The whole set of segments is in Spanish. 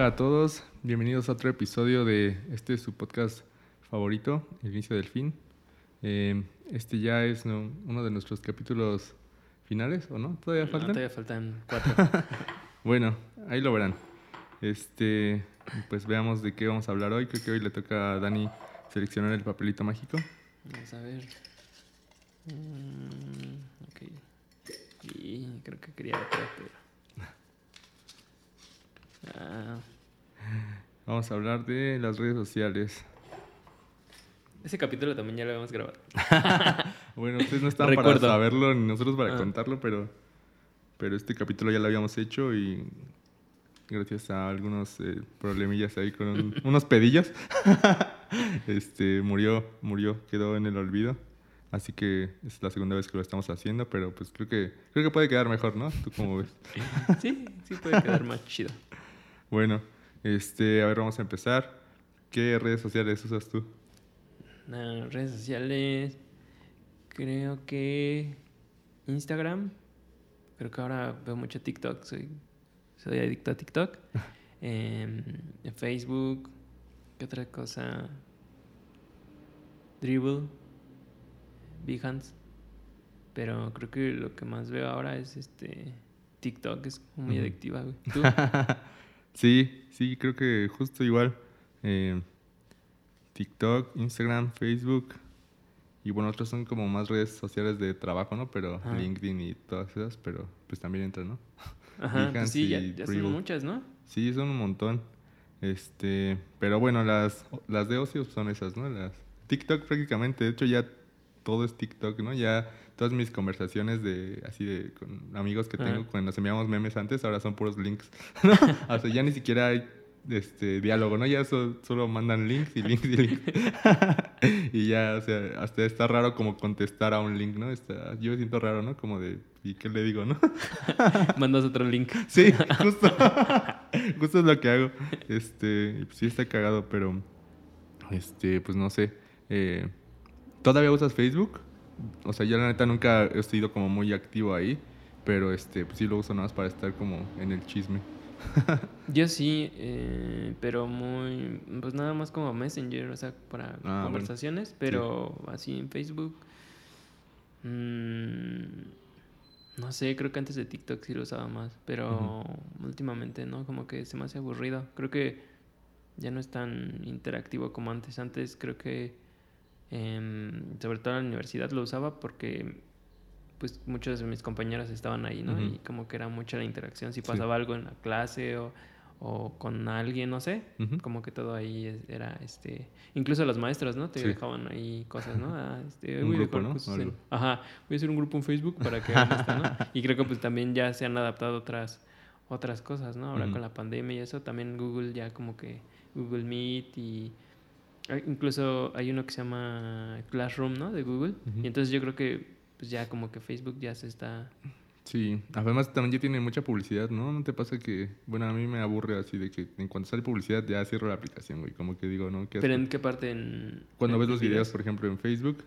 Hola a todos, bienvenidos a otro episodio de este su podcast favorito, El inicio del fin. Eh, este ya es ¿no? uno de nuestros capítulos finales, ¿o no? ¿Todavía No, faltan? todavía faltan cuatro. Bueno, ahí lo verán. Este, pues veamos de qué vamos a hablar hoy. Creo que hoy le toca a Dani seleccionar el papelito mágico. Vamos a ver. Mm, ok. Y creo que quería otra, pero. Ah, Vamos a hablar de las redes sociales. ese capítulo también ya lo habíamos grabado. Bueno, ustedes no estaban para saberlo ni nosotros para Ah. contarlo, pero, pero este capítulo ya lo habíamos hecho y gracias a algunos eh, problemillas ahí con un- unos pedillos, este murió, murió, quedó en el olvido. Así que es la segunda vez que lo estamos haciendo, pero pues creo que creo que puede quedar mejor, ¿no? ¿Tú cómo ves? Sí, sí puede quedar más chido. Bueno, este, a ver, vamos a empezar. ¿Qué redes sociales usas tú? Redes sociales. Creo que. Instagram. Creo que ahora veo mucho TikTok. Soy, soy adicto a TikTok. Em, Facebook. ¿Qué otra cosa? Dribble. Behance. Pero creo que lo que más veo ahora es este. TikTok. Es muy adictiva, güey. ¿Tú? Sí, sí, creo que justo igual. eh, TikTok, Instagram, Facebook. Y bueno, otros son como más redes sociales de trabajo, ¿no? Pero. LinkedIn y todas esas, pero pues también entran, ¿no? Ajá, pues sí, ya, ya son muchas, ¿no? Sí, son un montón. Este, pero bueno, las, las de ocio son esas, ¿no? Las TikTok prácticamente, de hecho ya todo es TikTok, ¿no? Ya todas mis conversaciones de así de con amigos que tengo cuando nos enviamos memes antes, ahora son puros links. ¿no? O sea, ya ni siquiera hay este diálogo, ¿no? Ya so- solo mandan links y links y links. y ya, o sea, hasta está raro como contestar a un link, ¿no? Está, yo siento raro, ¿no? Como de, ¿y qué le digo, no? Mandas otro link. Sí, justo. justo es lo que hago. Este, pues sí está cagado, pero este, pues no sé. Eh, ¿Todavía usas Facebook? O sea, yo la neta nunca he sido como muy activo ahí, pero este, pues sí lo uso nada más para estar como en el chisme. Yo sí, eh, pero muy, pues nada más como Messenger, o sea, para Ah, conversaciones, pero así en Facebook. mm, no sé, creo que antes de TikTok sí lo usaba más, pero últimamente no, como que se me hace aburrido. Creo que ya no es tan interactivo como antes. Antes creo que, em, sobre todo en la universidad lo usaba porque pues muchos de mis compañeros estaban ahí, ¿no? Y como que era mucha la interacción, si Sí. pasaba algo en la clase o, o con alguien, no sé, como que todo ahí era, este, incluso los maestros, ¿no? Te Sí. dejaban ahí cosas, ¿no? Ah, este, Un voy grupo, Algo. Ajá, voy a hacer un grupo en Facebook para que hagan esto, ¿no? Y creo que pues también ya se han adaptado otras, otras cosas, ¿no? Ahora con la pandemia y eso, también Google ya como que Google Meet y incluso hay uno que se llama Classroom, ¿no? De Google. Y entonces yo creo que pues ya como que Facebook ya se está... Sí, además también ya tiene mucha publicidad, ¿no? ¿No te pasa que, bueno, a mí me aburre así de que en cuanto sale publicidad ya cierro la aplicación, güey? Como que digo, ¿no? ¿Qué Pero en qué parte en... Cuando en ves los videos, videos? por ejemplo, en Facebook,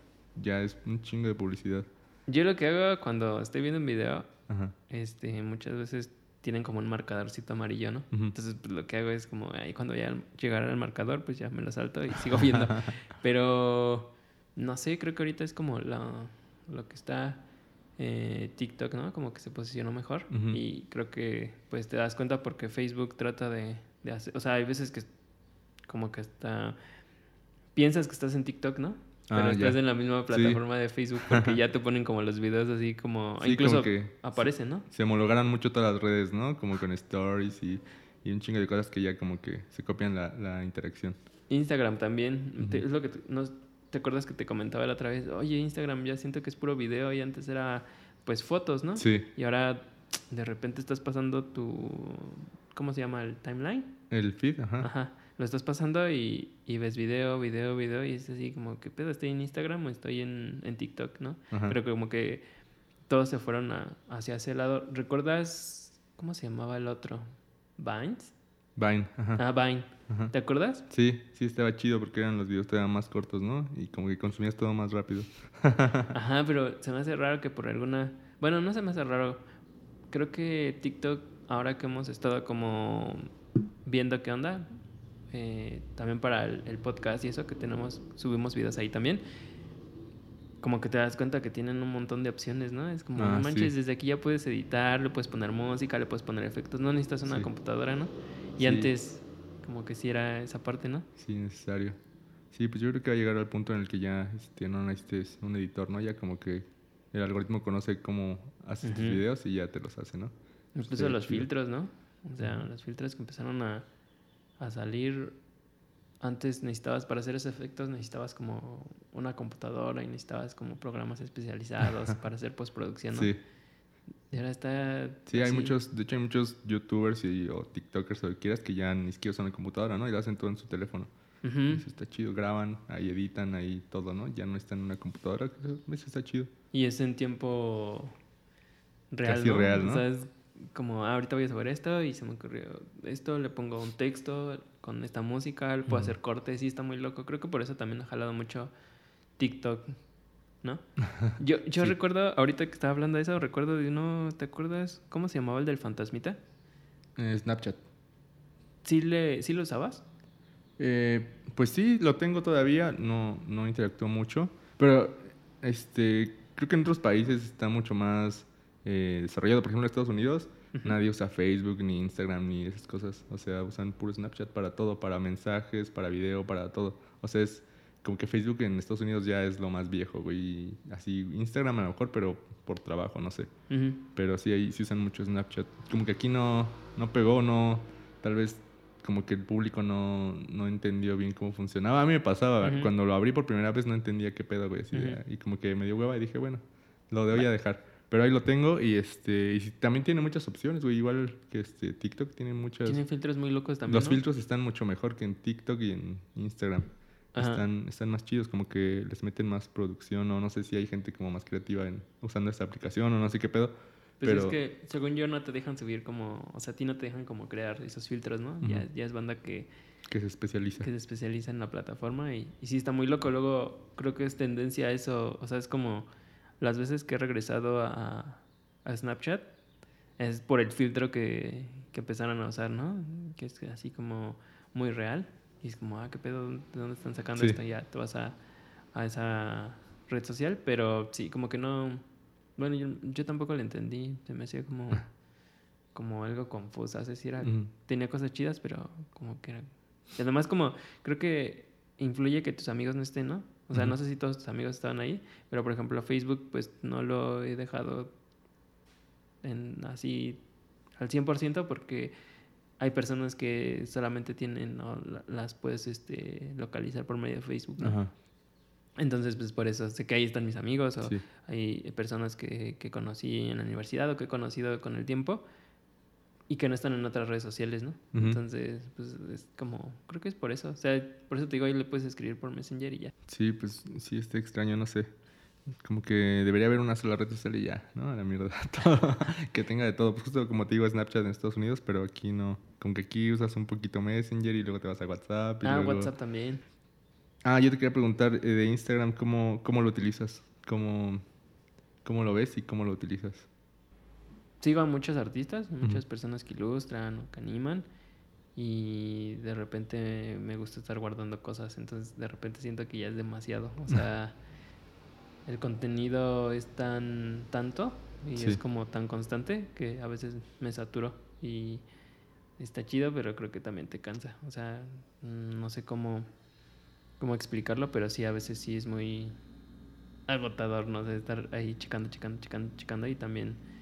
ya es un chingo de publicidad. Yo lo que hago cuando estoy viendo un video, Ajá. este, muchas veces tienen como un marcadorcito amarillo, ¿no? Entonces, pues, lo que hago es como, ahí cuando ya llegara al marcador, pues ya me lo salto y sigo viendo. Pero, no sé, creo que ahorita es como la, lo que está eh, TikTok, ¿no? Como que se posicionó mejor. Y creo que, pues, te das cuenta porque Facebook trata de, de hacer... O sea, hay veces que como que está... Piensas que estás en TikTok, ¿no? Pero Ah, estás ya. en la misma plataforma de Facebook porque ya te ponen como los videos así como... Sí, incluso como que aparecen, ¿no? se homologaron mucho todas las redes, ¿no? Como con stories y, y un chingo de cosas que ya como que se copian la, la interacción. Instagram también. te- es lo que te, no- ¿te acuerdas que te comentaba la otra vez? Oye, Instagram ya siento que es puro video y antes era pues fotos, ¿no? Sí, Y ahora de repente estás pasando tu ¿cómo se llama? el timeline. el feed, ajá. Ajá. Lo estás pasando y, y ves video, video, video y es así como que pedo, estoy en Instagram o estoy en, en TikTok, ¿no? ajá. Pero como que todos se fueron a- hacia ese lado. ¿Recuerdas cómo se llamaba el otro? ¿Vines? Vine, ajá. Ah, Vine. ajá. ¿Te acuerdas? Sí, sí estaba chido porque eran los videos todavía más cortos, ¿no? Y como que consumías todo más rápido. Ajá, pero se me hace raro que por alguna... Bueno, no se me hace raro. Creo que TikTok, ahora que hemos estado como viendo qué onda. Eh, también para el, el podcast y eso que tenemos, subimos videos ahí también como que te das cuenta que tienen un montón de opciones, ¿no? Es como, Ah, no manches, sí. desde aquí ya puedes editar, le puedes poner música, le puedes poner efectos, no necesitas una Sí. computadora, ¿no? Y Sí. antes, como que sí era esa parte, ¿no? Sí, necesario. Sí, pues yo creo que va a llegar al punto en el que ya este, no necesites un editor, ¿no? Ya como que el algoritmo conoce cómo haces tus Ujú. videos y ya te los hace, ¿no? Incluso los chido. filtros, ¿no? O sea, los filtros que empezaron a, a salir. Antes necesitabas, para hacer esos efectos, necesitabas como una computadora y necesitabas como programas especializados para hacer postproducción, ¿no? Sí, Y ahora está. sí, hay muchos, de hecho hay muchos youtubers y, o tiktokers o que quieras que ya ni siquiera usan la computadora, ¿no? Y lo hacen todo en su teléfono. Ujú. Eso está chido, graban, ahí editan, ahí todo, ¿no? Ya no están en una computadora, eso, eso está chido. Y es en tiempo real, Casi ¿no? real, ¿no? O sea, es como, ah, ahorita voy a saber esto y se me ocurrió esto, le pongo un texto con esta música, le puedo hacer cortes y está muy loco. Creo que por eso también ha jalado mucho TikTok, ¿no? Yo, yo Sí. recuerdo, ahorita que estaba hablando de eso, recuerdo de uno, ¿te acuerdas? ¿Cómo se llamaba el del fantasmita? Eh, Snapchat. ¿Sí, le, ¿Sí lo usabas? Eh, pues sí, lo tengo todavía, no, no interactúo mucho, pero este, creo que en otros países está mucho más eh, desarrollado. Por ejemplo, en Estados Unidos nadie usa Facebook, ni Instagram, ni esas cosas. O sea, usan puro Snapchat para todo, para mensajes, para video, para todo. O sea, es como que Facebook en Estados Unidos ya es lo más viejo, güey. Así, Instagram a lo mejor, pero por trabajo, no sé. Pero sí, ahí sí usan mucho Snapchat. Como que aquí no, no pegó, no. Tal vez como que el público no, no entendió bien cómo funcionaba. A mí me pasaba, Ujú. cuando lo abrí por primera vez no entendía qué pedo, güey. así de- y como que me dio hueva y dije, bueno, lo voy a dejar. Pero ahí lo tengo y este y también tiene muchas opciones, güey. Igual que este TikTok tiene muchas. Tiene filtros muy locos también, Los ¿no? filtros están mucho mejor que en TikTok y en Instagram. Ajá. Están, están más chidos, como que les meten más producción o no sé si hay gente como más creativa en, usando esta aplicación o no sé qué pedo. Pues pero es que, según yo, no te dejan subir como... O sea, a ti no te dejan como crear esos filtros, ¿no? ya, ya es banda que, que se especializa. que se especializa en la plataforma y, y sí está muy loco. Luego creo que es tendencia a eso. O sea, es como las veces que he regresado a, a Snapchat es por el filtro que, que empezaron a usar, ¿no? Que es así como muy real. Y es como, ah, ¿qué pedo? ¿De dónde están sacando Sí. esto? Ya te vas a, a esa red social. Pero sí, como que no... Bueno, yo, yo tampoco le entendí. Se me hacía como, como algo confuso. Es decir, era- tenía cosas chidas, pero como que era... Y además como, creo que influye que tus amigos no estén, ¿no? O sea, no sé si todos tus amigos estaban ahí, pero por ejemplo Facebook, pues no lo he dejado en así al 100% porque hay personas que solamente tienen, o la- las puedes este, localizar por medio de Facebook, ¿no? Ajá. Entonces, pues por eso sé que ahí están mis amigos o Sí. hay personas que, que conocí en la universidad o que he conocido con el tiempo y que no están en otras redes sociales, ¿no? Entonces, pues es como, creo que es por eso. O sea, por eso te digo, ahí le puedes escribir por Messenger y ya. Sí, pues sí, está extraño, no sé. Como que debería haber una sola red social y ya, ¿no? A la mierda. Todo. que tenga de todo. Pues justo como te digo, Snapchat en Estados Unidos, pero aquí no. Como que aquí usas un poquito Messenger y luego te vas a WhatsApp. Y Ah, luego- WhatsApp también. Ah, yo te quería preguntar eh, de Instagram, ¿cómo, cómo lo utilizas? ¿Cómo, ¿Cómo lo ves y cómo lo utilizas? Sigo a muchos artistas, muchas personas que ilustran o que animan y de repente me gusta estar guardando cosas, entonces de repente siento que ya es demasiado, o sea, el contenido es tan tanto y Sí. es como tan constante que a veces me saturo y está chido, pero creo que también te cansa, o sea, mm, no sé cómo cómo explicarlo, pero sí a veces sí es muy agotador, no sé, estar ahí checando, checando, checando, checando y también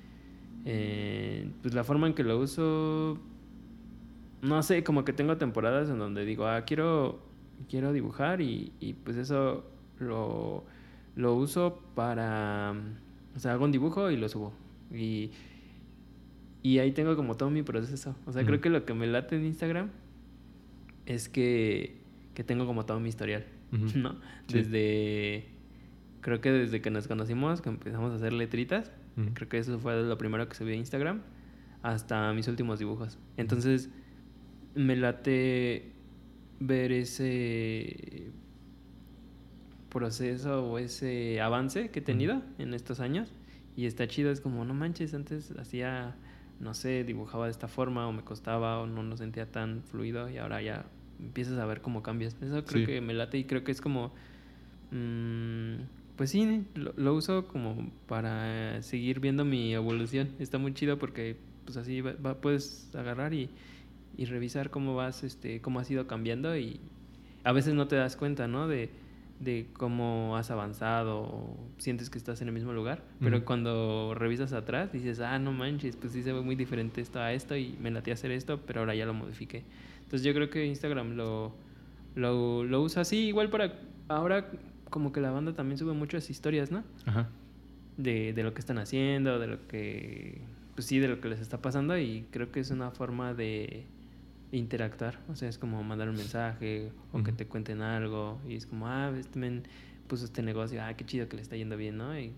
eh, pues la forma en que lo uso, no sé, como que tengo temporadas en donde digo, ah, quiero, quiero dibujar y, y pues eso lo, lo uso para, o sea, hago un dibujo y lo subo. Y, y ahí tengo como todo mi proceso. O sea, creo Ujú. que lo que me late en Instagram es que, que tengo como todo mi historial. ¿no? Sí. Desde, creo que desde que nos conocimos, que empezamos a hacer letritas, Creo que eso fue lo primero que subí a Instagram, hasta mis últimos dibujos. Entonces, me late ver ese proceso o ese avance que he tenido en estos años. Y está chido, es como, no manches, antes hacía, no sé, dibujaba de esta forma o me costaba o no lo sentía tan fluido y ahora ya empiezas a ver cómo cambias. Eso creo Sí. que me late y creo que es como... mm, pues sí, lo, lo uso como para seguir viendo mi evolución. Está muy chido porque pues así va- va- puedes agarrar y, y revisar cómo vas, este, cómo has ido cambiando y a veces no te das cuenta, ¿no? De, de cómo has avanzado o sientes que estás en el mismo lugar. Pero cuando revisas atrás dices, ah, no manches, pues sí se ve muy diferente esto a esto y me latía hacer esto, pero ahora ya lo modifiqué. Entonces yo creo que Instagram lo, lo, lo usa así, igual para... Ahora como que la banda también sube muchas historias, ¿no? Ajá. de, de lo que están haciendo, de lo que, pues sí, de lo que les está pasando y creo que es una forma de interactuar, o sea, es como mandar un mensaje o que te cuenten algo y es como, ah, este men puso este negocio, ah, qué chido que le está yendo bien, ¿no? Y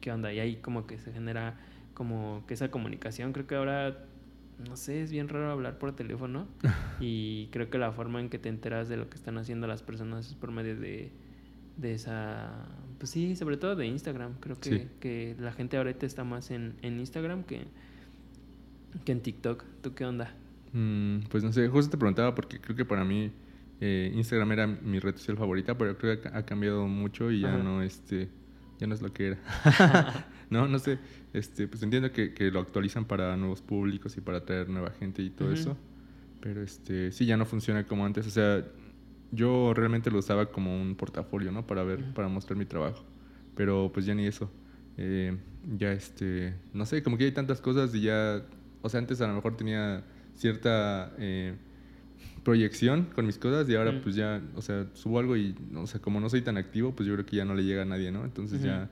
qué onda, y ahí como que se genera como que esa comunicación, creo que ahora, no sé, es bien raro hablar por teléfono y creo que la forma en que te enteras de lo que están haciendo las personas es por medio de, de esa, pues sí, sobre todo de Instagram. Creo que, Sí. que la gente ahorita está más en, en Instagram que, que en TikTok. ¿Tú qué onda? Mm, pues no sé, justo te preguntaba porque creo que para mí eh, Instagram era mi red social favorita, pero creo que ha, cambiado mucho y ya Ajá. no, este, ya no es lo que era. no, no sé, este, pues entiendo que, que lo actualizan para nuevos públicos y para atraer nueva gente y todo eso, pero este, sí, ya no funciona como antes, o sea, yo realmente lo usaba como un portafolio, ¿no? Para ver, para mostrar mi trabajo, pero pues ya ni eso. Eh, ya este, no sé, como que hay tantas cosas y ya, o sea, antes a lo mejor tenía cierta eh, proyección con mis cosas y ahora pues ya, o sea, subo algo y, o sea, como no soy tan activo, pues yo creo que ya no le llega a nadie, ¿no? Entonces ya,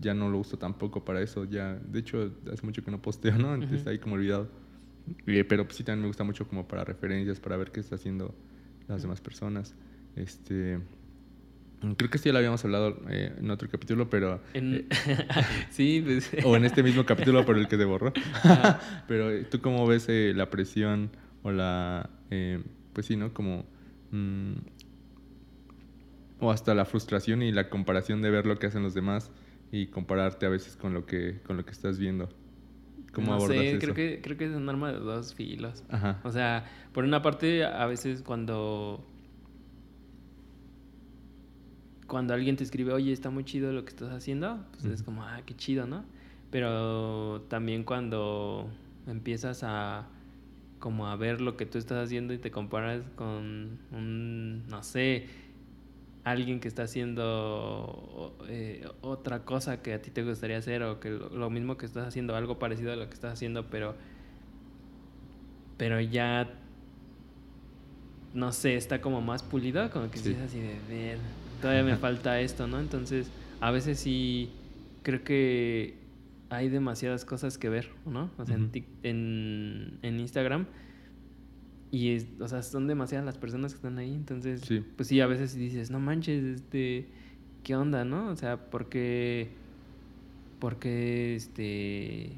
ya no lo uso tampoco para eso, ya, de hecho, hace mucho que no posteo, ¿no? Ujú. ahí como olvidado. Eh, pero pues sí también me gusta mucho como para referencias, para ver qué está haciendo las demás personas. Este, creo que sí ya lo habíamos hablado eh, en otro capítulo, pero... En- eh, sí, pues... o en este mismo capítulo por el que se borró. Pero eh, tú cómo ves eh, la presión o la, pues sí, ¿no? Como, mm, o hasta la frustración y la comparación de ver lo que hacen los demás y compararte a veces con lo que, con lo que estás viendo. ¿Cómo no sé, eso? creo que, creo que es un arma de dos filos. Ajá. O sea, por una parte, a veces cuando. Cuando alguien te escribe, oye, está muy chido lo que estás haciendo, pues es como, ah, qué chido, ¿no? Pero también cuando empiezas a como a ver lo que tú estás haciendo y te comparas con un, no sé, alguien que está haciendo eh, otra cosa que a ti te gustaría hacer o que lo, lo mismo que estás haciendo, algo parecido a lo que estás haciendo, pero pero ya no sé, está como más pulido, como que sí, es así de ver, todavía me falta esto, ¿no? Entonces, a veces sí creo que hay demasiadas cosas que ver, ¿no? O sea, en, en, en Instagram y es- o sea, son demasiadas las personas que están ahí, entonces Sí. pues sí, a veces dices, no manches, este, ¿qué onda, no? O sea, porque, porque, este,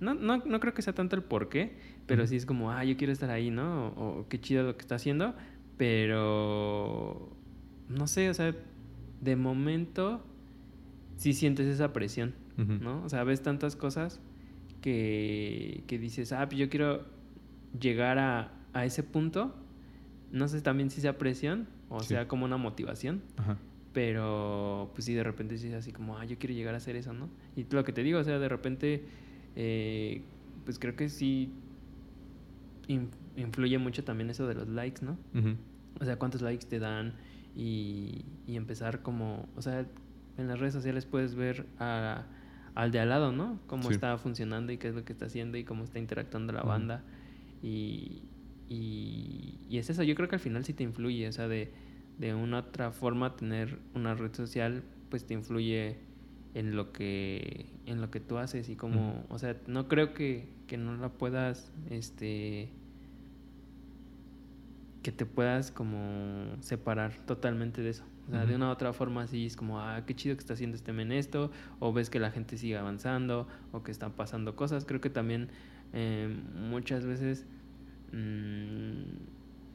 no, no, no creo que sea tanto el por qué, pero sí es como, ah, yo quiero estar ahí, ¿no? O, o qué chido lo que está haciendo, pero, no sé, o sea, de momento sí sientes esa presión. ¿no? O sea, ves tantas cosas que, que dices, ah, pues yo quiero llegar a, a ese punto. No sé también si sea presión o Sí. sea como una motivación, Ajá. pero pues sí, de repente sí es así como, ah, yo quiero llegar a hacer eso, ¿no? Y lo que te digo, o sea, de repente, eh, pues creo que sí in- influye mucho también eso de los likes, ¿no? O sea, cuántos likes te dan y, y empezar como, o sea, en las redes sociales puedes ver a- al de al lado, ¿no? Cómo Sí. está funcionando y qué es lo que está haciendo y cómo está interactuando la banda. Y, y, y es eso, yo creo que al final sí te influye, o sea, de, de una otra forma tener una red social, pues te influye en lo que en lo que tú haces y como, o sea, no creo que, que no la puedas, este, que te puedas como separar totalmente de eso. O sea, de una u otra forma sí es como, ah, qué chido que está haciendo este men esto, o ves que la gente sigue avanzando, o que están pasando cosas. Creo que también eh, muchas veces mm,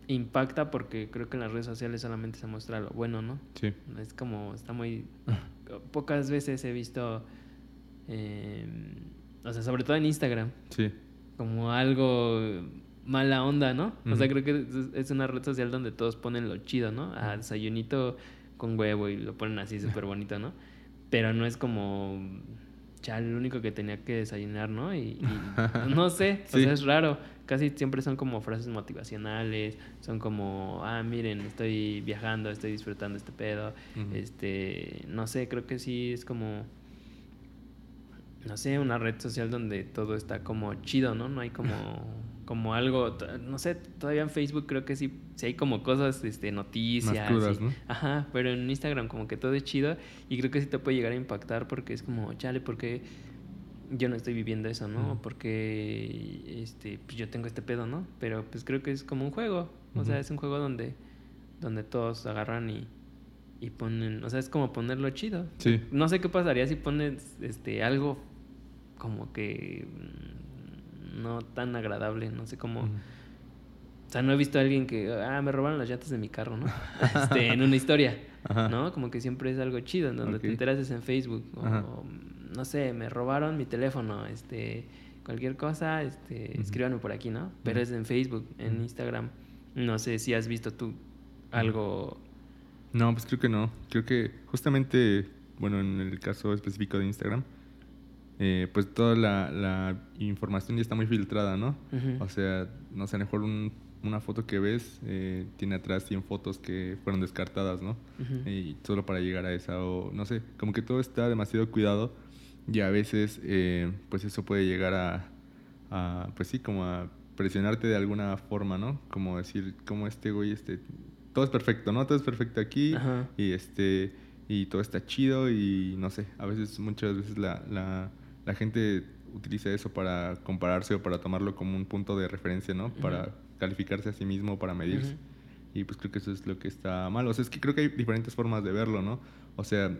impacta porque creo que en las redes sociales solamente se muestra lo bueno, ¿no? Sí. Es como, está muy... Pocas veces he visto, eh, o sea, sobre todo en Instagram, Sí. como algo mala onda, ¿no? O sea, creo que es una red social donde todos ponen lo chido, ¿no? A desayunito con huevo y lo ponen así súper bonito, ¿no? Pero no es como ya lo único que tenía que desayunar, ¿no? Y, no sé, o sea, es raro. Casi siempre son como frases motivacionales, son como, ah, miren, estoy viajando, estoy disfrutando este pedo. Este, no sé, creo que sí es como no sé, una red social donde todo está como chido, ¿no? No hay como como algo, no sé, todavía en Facebook creo que sí, sí hay como cosas, este, noticias. Más ¿no? Ajá, pero en Instagram como que todo es chido y creo que sí te puede llegar a impactar porque es como, chale, porque yo no estoy viviendo eso, ¿no? Porque este, pues yo tengo este pedo, ¿no? Pero pues creo que es como un juego, o sea, es un juego donde, donde todos agarran y, y ponen, o sea, es como ponerlo chido. Sí. No sé qué pasaría si pones este algo como que no tan agradable, no sé cómo... O sea, no he visto a alguien que, ah, me robaron las llantas de mi carro, ¿no? este, en una historia, ¿no? Como que siempre es algo chido, en donde te enteras es en Facebook. O, no sé, me robaron mi teléfono, este, cualquier cosa, este, escríbanme por aquí, ¿no? Pero es en Facebook, en Instagram. No sé si has visto tú algo... No, pues creo que no. Creo que justamente, bueno, en el caso específico de Instagram, eh, pues toda la, información ya está muy filtrada, ¿no? O sea, no sé, a lo mejor una foto que ves eh, tiene atrás 100 fotos que fueron descartadas, ¿no? Y solo para llegar a esa, o no sé, como que todo está demasiado cuidado y a veces, eh, pues eso puede llegar a, pues sí, como a presionarte de alguna forma, ¿no? Como decir, como este güey, este, todo es perfecto, ¿no? Todo es perfecto aquí y este, y todo está chido y no sé, a veces, muchas veces la la gente utiliza eso para compararse o para tomarlo como un punto de referencia, ¿no? Para calificarse a sí mismo, para medirse. Y pues creo que eso es lo que está mal. O sea, es que creo que hay diferentes formas de verlo, ¿no? O sea,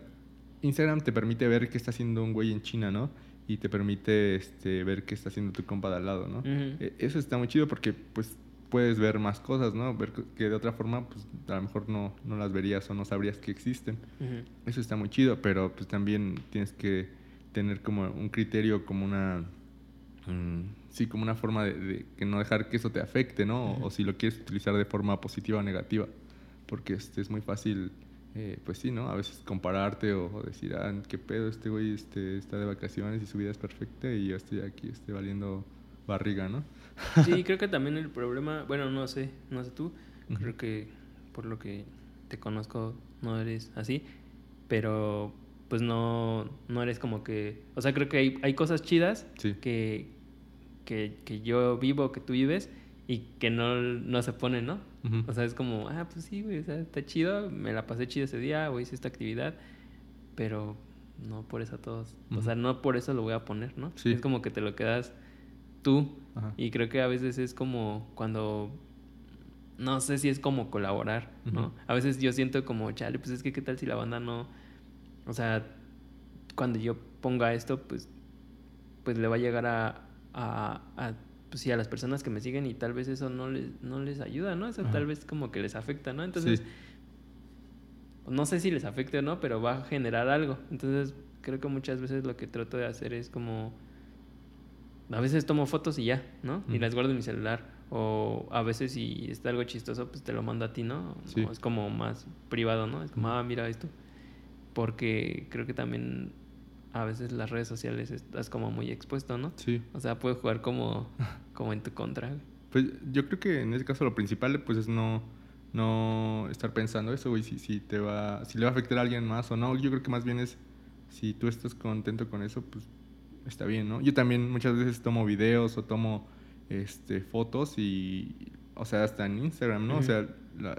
Instagram te permite ver qué está haciendo un güey en China, ¿no? Y te permite este, ver qué está haciendo tu compa de al lado, ¿no? E, eso está muy chido porque, pues, puedes ver más cosas, ¿no? Ver que de otra forma, pues, a lo mejor no, no las verías o no sabrías que existen. Eso está muy chido, pero pues también tienes que tener como un criterio, como una... Mm, sí, como una forma de, que no dejar que eso te afecte, ¿no? O si lo quieres utilizar de forma positiva o negativa. Porque este, es muy fácil, eh, pues sí, ¿no? A veces compararte o, decir, ah, qué pedo, este güey este, está de vacaciones y su vida es perfecta y yo estoy aquí, estoy valiendo barriga, ¿no? Sí, creo que también el problema, bueno, no sé, no sé tú, creo que por lo que te conozco no eres así, pero pues no, no eres como que... O sea, creo que hay, hay cosas chidas que, que, yo vivo, que tú vives y que no, no se ponen, ¿no? O sea, es como, ah, pues sí, güey, o sea, está chido, me la pasé chido ese día o hice esta actividad, pero no por eso a todos. O sea, no por eso lo voy a poner, ¿no? Es como que te lo quedas tú. Y creo que a veces es como cuando no sé si es como colaborar, ¿no? A veces yo siento como, chale, pues es que qué tal si la banda no, o sea, cuando yo ponga esto, pues, pues le va a llegar a, a, a pues sí, a las personas que me siguen y tal vez eso no les, no les ayuda, ¿no? Eso tal vez como que les afecta, ¿no? Entonces, no sé si les afecte o no, pero va a generar algo. Entonces, creo que muchas veces lo que trato de hacer es como, a veces tomo fotos y ya, ¿no? Y las guardo en mi celular. O a veces si está algo chistoso, pues te lo mando a ti, ¿no? es como más privado, ¿no? Es como, ah, mira esto porque creo que también a veces las redes sociales estás como muy expuesto, ¿no? Sí. O sea, puedes jugar como, como en tu contra. Pues yo creo que en ese caso lo principal pues es no, no estar pensando eso, güey, si, si, te va, si le va a afectar a alguien más o no. Yo creo que más bien es, si tú estás contento con eso, pues está bien, ¿no? Yo también muchas veces tomo videos o tomo este, fotos y, o sea, hasta en Instagram, ¿no? O sea,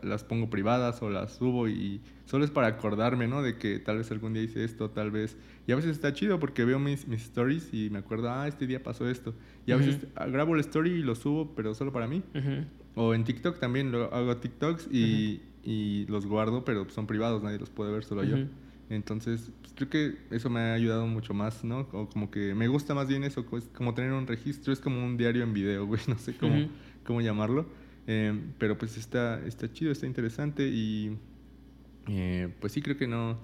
las pongo privadas o las subo y solo es para acordarme, ¿no? De que tal vez algún día hice esto, tal vez. Y a veces está chido porque veo mis, mis stories y me acuerdo, ah, este día pasó esto. Y a veces grabo el story y lo subo, pero solo para mí. O en TikTok también lo hago TikToks y, y, los guardo, pero son privados, nadie los puede ver, solo yo. Entonces, pues, creo que eso me ha ayudado mucho más, ¿no? O como que me gusta más bien eso, es como tener un registro, es como un diario en video, güey, no sé cómo, cómo llamarlo. Em, pero pues está, está chido, está interesante y eh, pues sí creo que no,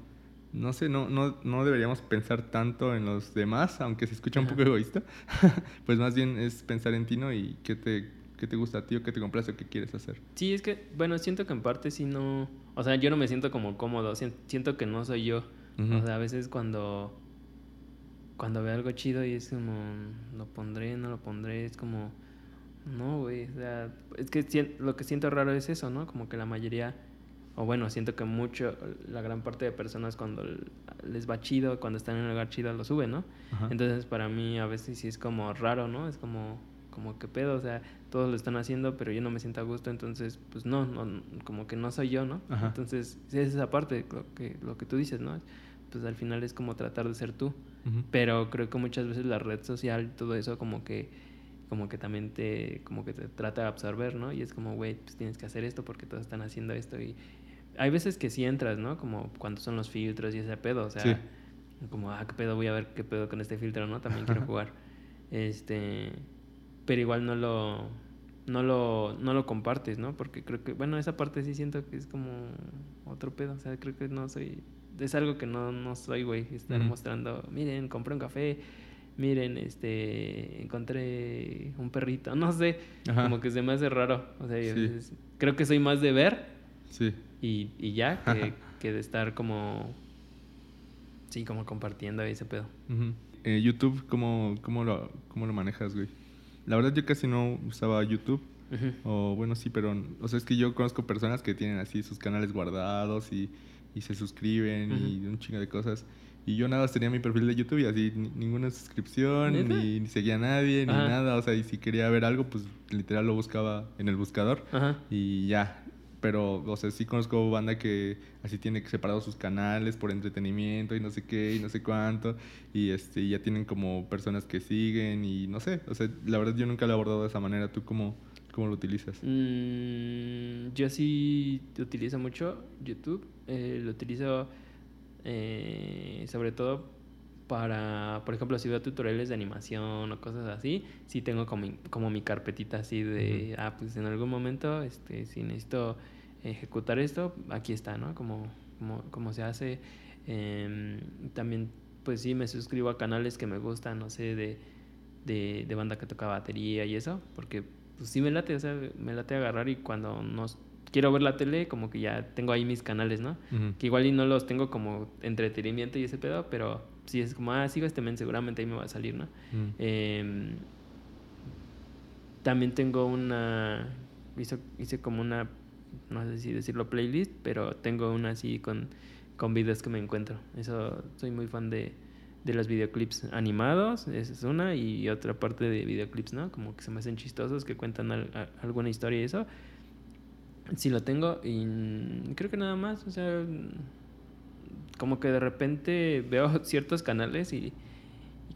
no sé, no, no, no deberíamos pensar tanto en los demás, aunque se escucha un poco egoísta. pues más bien es pensar en ti, ¿no? Y qué te, qué te gusta a ti o qué te compras o qué quieres hacer. Sí, es que, bueno, siento que en parte sí no... O sea, yo no me siento como cómodo, siento que no soy yo. O sea, a veces cuando... Cuando veo algo chido y es como, lo pondré, no lo pondré, es como, no, güey, o sea, es que lo que siento raro es eso, ¿no? Como que la mayoría o bueno, siento que mucho, la gran parte de personas cuando les va chido, cuando están en un lugar chido, lo suben, ¿no? Entonces para mí a veces sí es como raro, ¿no? Es como, como que pedo, o sea, todos lo están haciendo, pero yo no me siento a gusto, entonces pues no, no como que no soy yo, ¿no? Entonces es esa parte, lo que, lo que tú dices, ¿no? Pues al final es como tratar de ser tú, pero creo que muchas veces la red social, todo eso como que como que también te como que te trata de absorber, ¿no? Y es como, güey, pues tienes que hacer esto porque todos están haciendo esto y hay veces que sí entras, ¿no? Como cuando son los filtros y ese pedo, o sea, como, ah, qué pedo, voy a ver qué pedo con este filtro, ¿no? También quiero jugar. Este, pero igual no lo, no lo, no lo compartes, ¿no? Porque creo que, bueno, esa parte sí siento que es como otro pedo, o sea, creo que no soy, es algo que no, no soy, güey, estar mostrando, miren, compré un café, miren, este, encontré un perrito, no sé, como que se me hace raro, o sea, creo que soy más de ver. Sí y, y ya, que, que, de estar como, sí, como compartiendo ese pedo. Eh, YouTube, ¿cómo, cómo, lo, ¿cómo lo manejas, güey? La verdad yo casi no usaba YouTube. O bueno, sí, pero, o sea, es que yo conozco personas que tienen así sus canales guardados y, y se suscriben y un chingo de cosas. Y yo nada más tenía mi perfil de YouTube y así ninguna suscripción, ni, ni, seguía a nadie, ni nada. O sea, y si quería ver algo, pues literal lo buscaba en el buscador y ya pero, o sea, sí conozco banda que así tiene separado sus canales por entretenimiento y no sé qué y no sé cuánto, y este, ya tienen como personas que siguen y no sé, o sea, la verdad yo nunca lo he abordado de esa manera, ¿tú cómo, cómo lo utilizas? Mm, yo sí utilizo mucho YouTube, eh, lo utilizo eh, sobre todo para, por ejemplo, si veo tutoriales de animación o cosas así, sí tengo como, como mi carpetita así de, ah, pues en algún momento, este, si necesito ejecutar esto, aquí está, ¿no? Como, como, se hace. Em, también, pues sí, me suscribo a canales que me gustan, no sé, de, de, banda que toca batería y eso, porque pues sí me late, o sea, me late agarrar y cuando no quiero ver la tele, como que ya tengo ahí mis canales, ¿no? Que igual y no los tengo como entretenimiento y ese pedo, pero sí es como, ah, sigo este men, seguramente ahí me va a salir, ¿no? Em, también tengo una, hice, hice como una no sé si decirlo playlist, pero tengo una así con, con videos que me encuentro. Eso, soy muy fan de, de los videoclips animados, esa es una, y otra parte de videoclips, ¿no? Como que se me hacen chistosos, que cuentan alguna historia y eso. Sí lo tengo y creo que nada más, o sea, como que de repente veo ciertos canales y,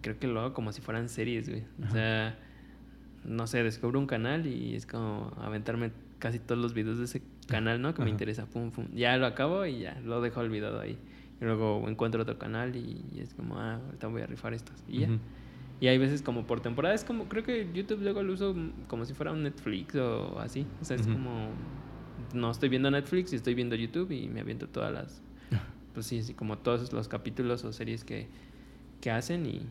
creo que lo hago como si fueran series, güey. O sea, no sé, descubro un canal y es como aventarme casi todos los videos de ese canal, ¿no? Que me interesa, pum, pum. Ya lo acabo y ya lo dejo olvidado ahí. Y luego encuentro otro canal y, es como, ah, ahorita voy a rifar estos. Y ya. Y hay veces como por temporada, es como, creo que YouTube luego lo uso como si fuera un Netflix o así. O sea, es como, no estoy viendo Netflix y estoy viendo YouTube y me aviento todas las, pues sí, así como todos los capítulos o series que, que hacen y,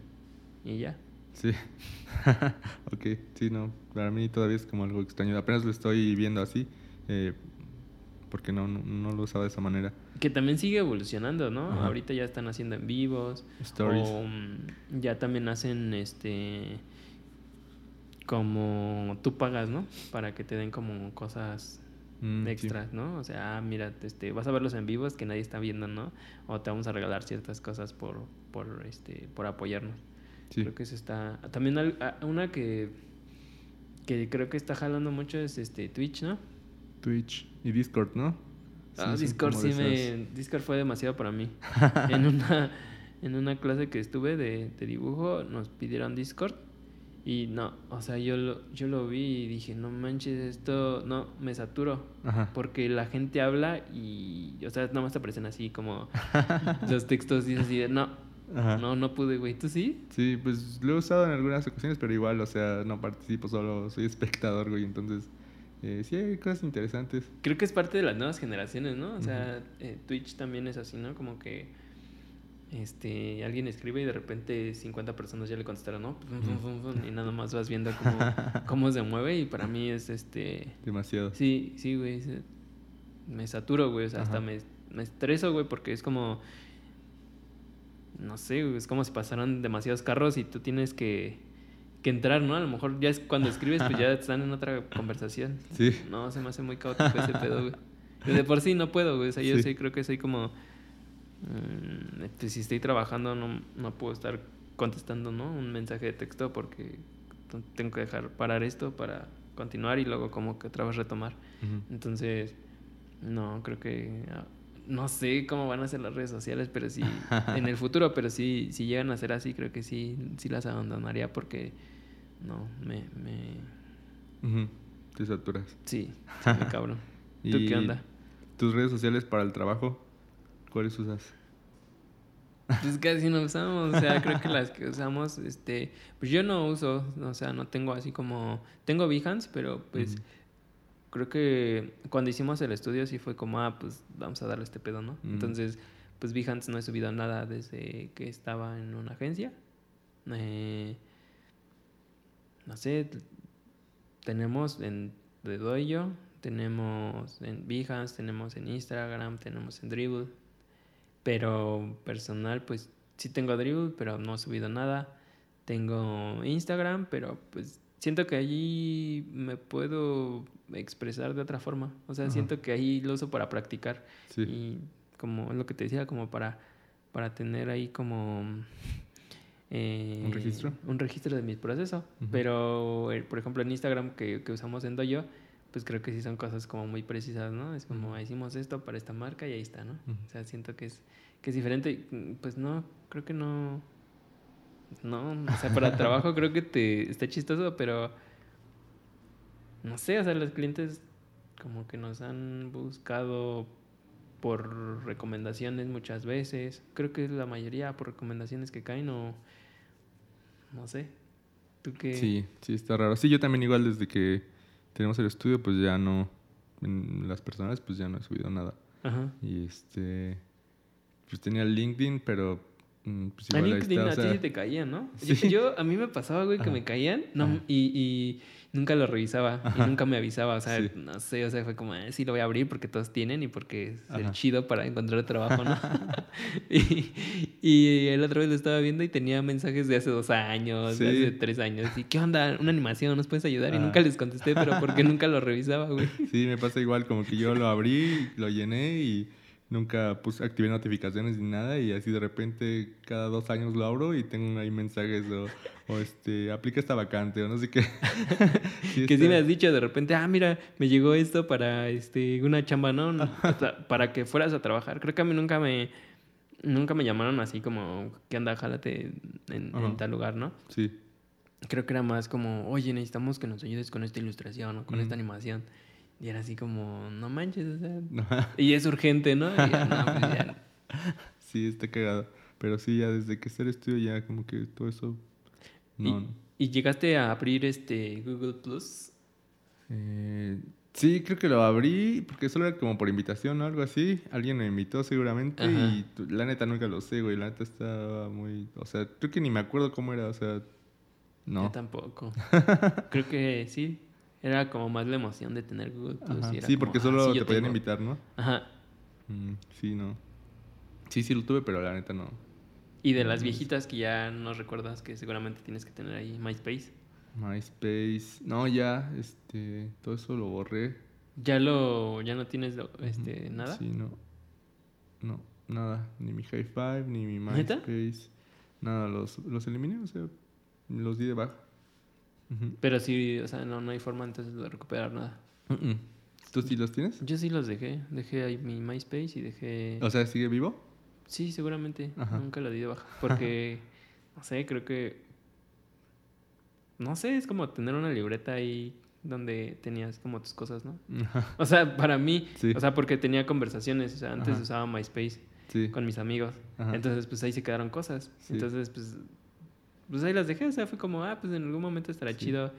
y ya. Sí. ok, sí, no. Para mí todavía es como algo extraño. Apenas lo estoy viendo así. Eh, porque no, no, lo usaba de esa manera. Que también sigue evolucionando, ¿no? Ahorita ya están haciendo en vivos. Stories. O, mm, ya también hacen este. Como tú pagas, ¿no? Para que te den como cosas mm, extras, ¿no? O sea, ah, mira, este, vas a verlos en vivos que nadie está viendo, ¿no? O te vamos a regalar ciertas cosas por, por, este, por apoyarnos. Creo que eso está. También una que, que creo que está jalando mucho es este Twitch, ¿no? Twitch y Discord, ¿no? Ah, Discord sí me. Discord fue demasiado para mí. en una en una clase que estuve de, de, dibujo nos pidieron Discord y no, o sea, yo lo, yo lo vi y dije, no manches, esto, no, me saturo. Porque la gente habla y, o sea, nada más te aparecen así como los textos y así de, no, no, no pude, güey. ¿Tú sí? Sí, pues lo he usado en algunas ocasiones, pero igual, o sea, no participo, solo soy espectador, güey. Entonces, eh, sí hay cosas interesantes. Creo que es parte de las nuevas generaciones, ¿no? O sea, eh, Twitch también es así, ¿no? Como que este, alguien escribe y de repente 50 personas ya le contestaron, ¿no? Y nada más vas viendo cómo, cómo se mueve y para mí es este... Demasiado. Sí, sí, güey. Me saturo, güey. O sea, hasta me, me estreso, güey, porque es como... No sé, güey, es como si pasaran demasiados carros y tú tienes que, que entrar, ¿no? A lo mejor ya es cuando escribes, pues ya están en otra conversación. Sí. No, se me hace muy caótico ese pedo, güey. De por sí no puedo, güey. O sea, yo sí creo que soy como pues, si estoy trabajando no, no puedo estar contestando ¿no? un mensaje de texto porque tengo que dejar parar esto para continuar y luego como que otra vez retomar. Entonces, no, creo que ah, no sé cómo van a ser las redes sociales, pero sí en el futuro, pero sí si llegan a ser así, creo que sí sí las abandonaría porque no, me me te saturas. Sí, sí me cabrón. ¿Tú qué onda? ¿Tus redes sociales para el trabajo? ¿Cuáles usas? Pues casi no usamos, o sea, creo que las que usamos, este, pues yo no uso, o sea, no tengo así como, tengo Behance, pero pues creo que cuando hicimos el estudio sí fue como, ah, pues vamos a darle este pedo, ¿no? Entonces, pues Behance no he subido nada desde que estaba en una agencia. Eh, no sé, tenemos en de Doyo, tenemos en Behance, tenemos en Instagram, tenemos en Dribble pero personal, pues sí tengo Dribble, pero no he subido nada. Tengo Instagram, pero pues siento que allí me puedo expresar de otra forma. O sea, siento que ahí lo uso para practicar. Y como lo que te decía, como para, para tener ahí como... Eh, ¿Un registro? Un registro de mi proceso. Pero, eh, por ejemplo, en Instagram que, que usamos en Dojo, pues creo que sí son cosas como muy precisas, ¿no? Es como, hicimos esto para esta marca y ahí está, ¿no? O sea, siento que es, que es diferente. Pues no, creo que no. No, o sea, para trabajo creo que te está chistoso, pero no sé, o sea, los clientes como que nos han buscado por recomendaciones muchas veces. Creo que es la mayoría por recomendaciones que caen o no sé. ¿Tú qué? Sí, sí, está raro. Sí, yo también igual desde que tenemos el estudio, pues ya no, en las personas, pues ya no he subido nada. Ajá. Y este, pues tenía LinkedIn, pero mm, pues igual a LinkedIn a ti te caían, ¿no? ¿Sí? Yo, a mí me pasaba, güey, que me caían no, y, y nunca lo revisaba y nunca me avisaba. O sea, no sé, o sea, fue como, eh, sí lo voy a abrir porque todos tienen y porque es el chido para encontrar trabajo, ¿no? y, y, el otro vez lo estaba viendo y tenía mensajes de hace dos años, de hace tres años. Y, ¿qué onda? Una animación, ¿nos puedes ayudar? Y nunca les contesté, pero porque nunca lo revisaba, güey. Sí, me pasa igual, como que yo lo abrí, lo llené y nunca puse, activé notificaciones ni nada y así de repente cada dos años lo abro y tengo ahí mensajes o, este, aplica esta vacante o no sé qué. que sí me has dicho de repente, ah, mira, me llegó esto para este, una chamba, ¿no? para que fueras a trabajar. Creo que a mí nunca me, nunca me llamaron así como, ¿qué anda? Jálate en, tal lugar, ¿no? Sí. Creo que era más como, oye, necesitamos que nos ayudes con esta ilustración o con esta animación. Y era así como, no manches, o sea. y es urgente, ¿no? Pues sí, está cagado. Pero sí, ya desde que está el estudio, ya como que todo eso. No. ¿Y, llegaste a abrir este Google Plus? Eh, sí, creo que lo abrí porque solo era como por invitación o algo así. Alguien me invitó seguramente y la neta nunca lo sé, güey. La neta estaba muy. O sea, creo que ni me acuerdo cómo era, o sea. No. Yo tampoco. creo que sí. Era como más la emoción de tener Google Plus. sí, porque solo ah, te podían invitar, ¿no? Ajá. Mm, sí, no. Sí, sí lo tuve, pero la neta no. Y de las viejitas que ya no recuerdas que seguramente tienes que tener ahí, MySpace. MySpace. No, ya, este, todo eso lo borré. ¿Ya lo, ya no tienes este, nada? Sí, no. No, nada. Ni mi High Five, ni mi MySpace. Nada, los, los eliminé, o sea, los di de baja. Pero sí, o sea, no, no hay forma entonces de recuperar nada. ¿Tú sí los tienes? Yo sí los dejé. Dejé ahí mi MySpace y dejé... O sea, ¿sigue vivo? Sí, seguramente. Nunca lo di de baja. Porque, no sé, creo que... No sé, es como tener una libreta ahí donde tenías como tus cosas, ¿no? O sea, para mí, o sea, porque tenía conversaciones, o sea, antes usaba MySpace con mis amigos. Entonces, pues ahí se quedaron cosas. Entonces, pues pues ahí las dejé, o sea, fue como, ah, pues en algún momento estará chido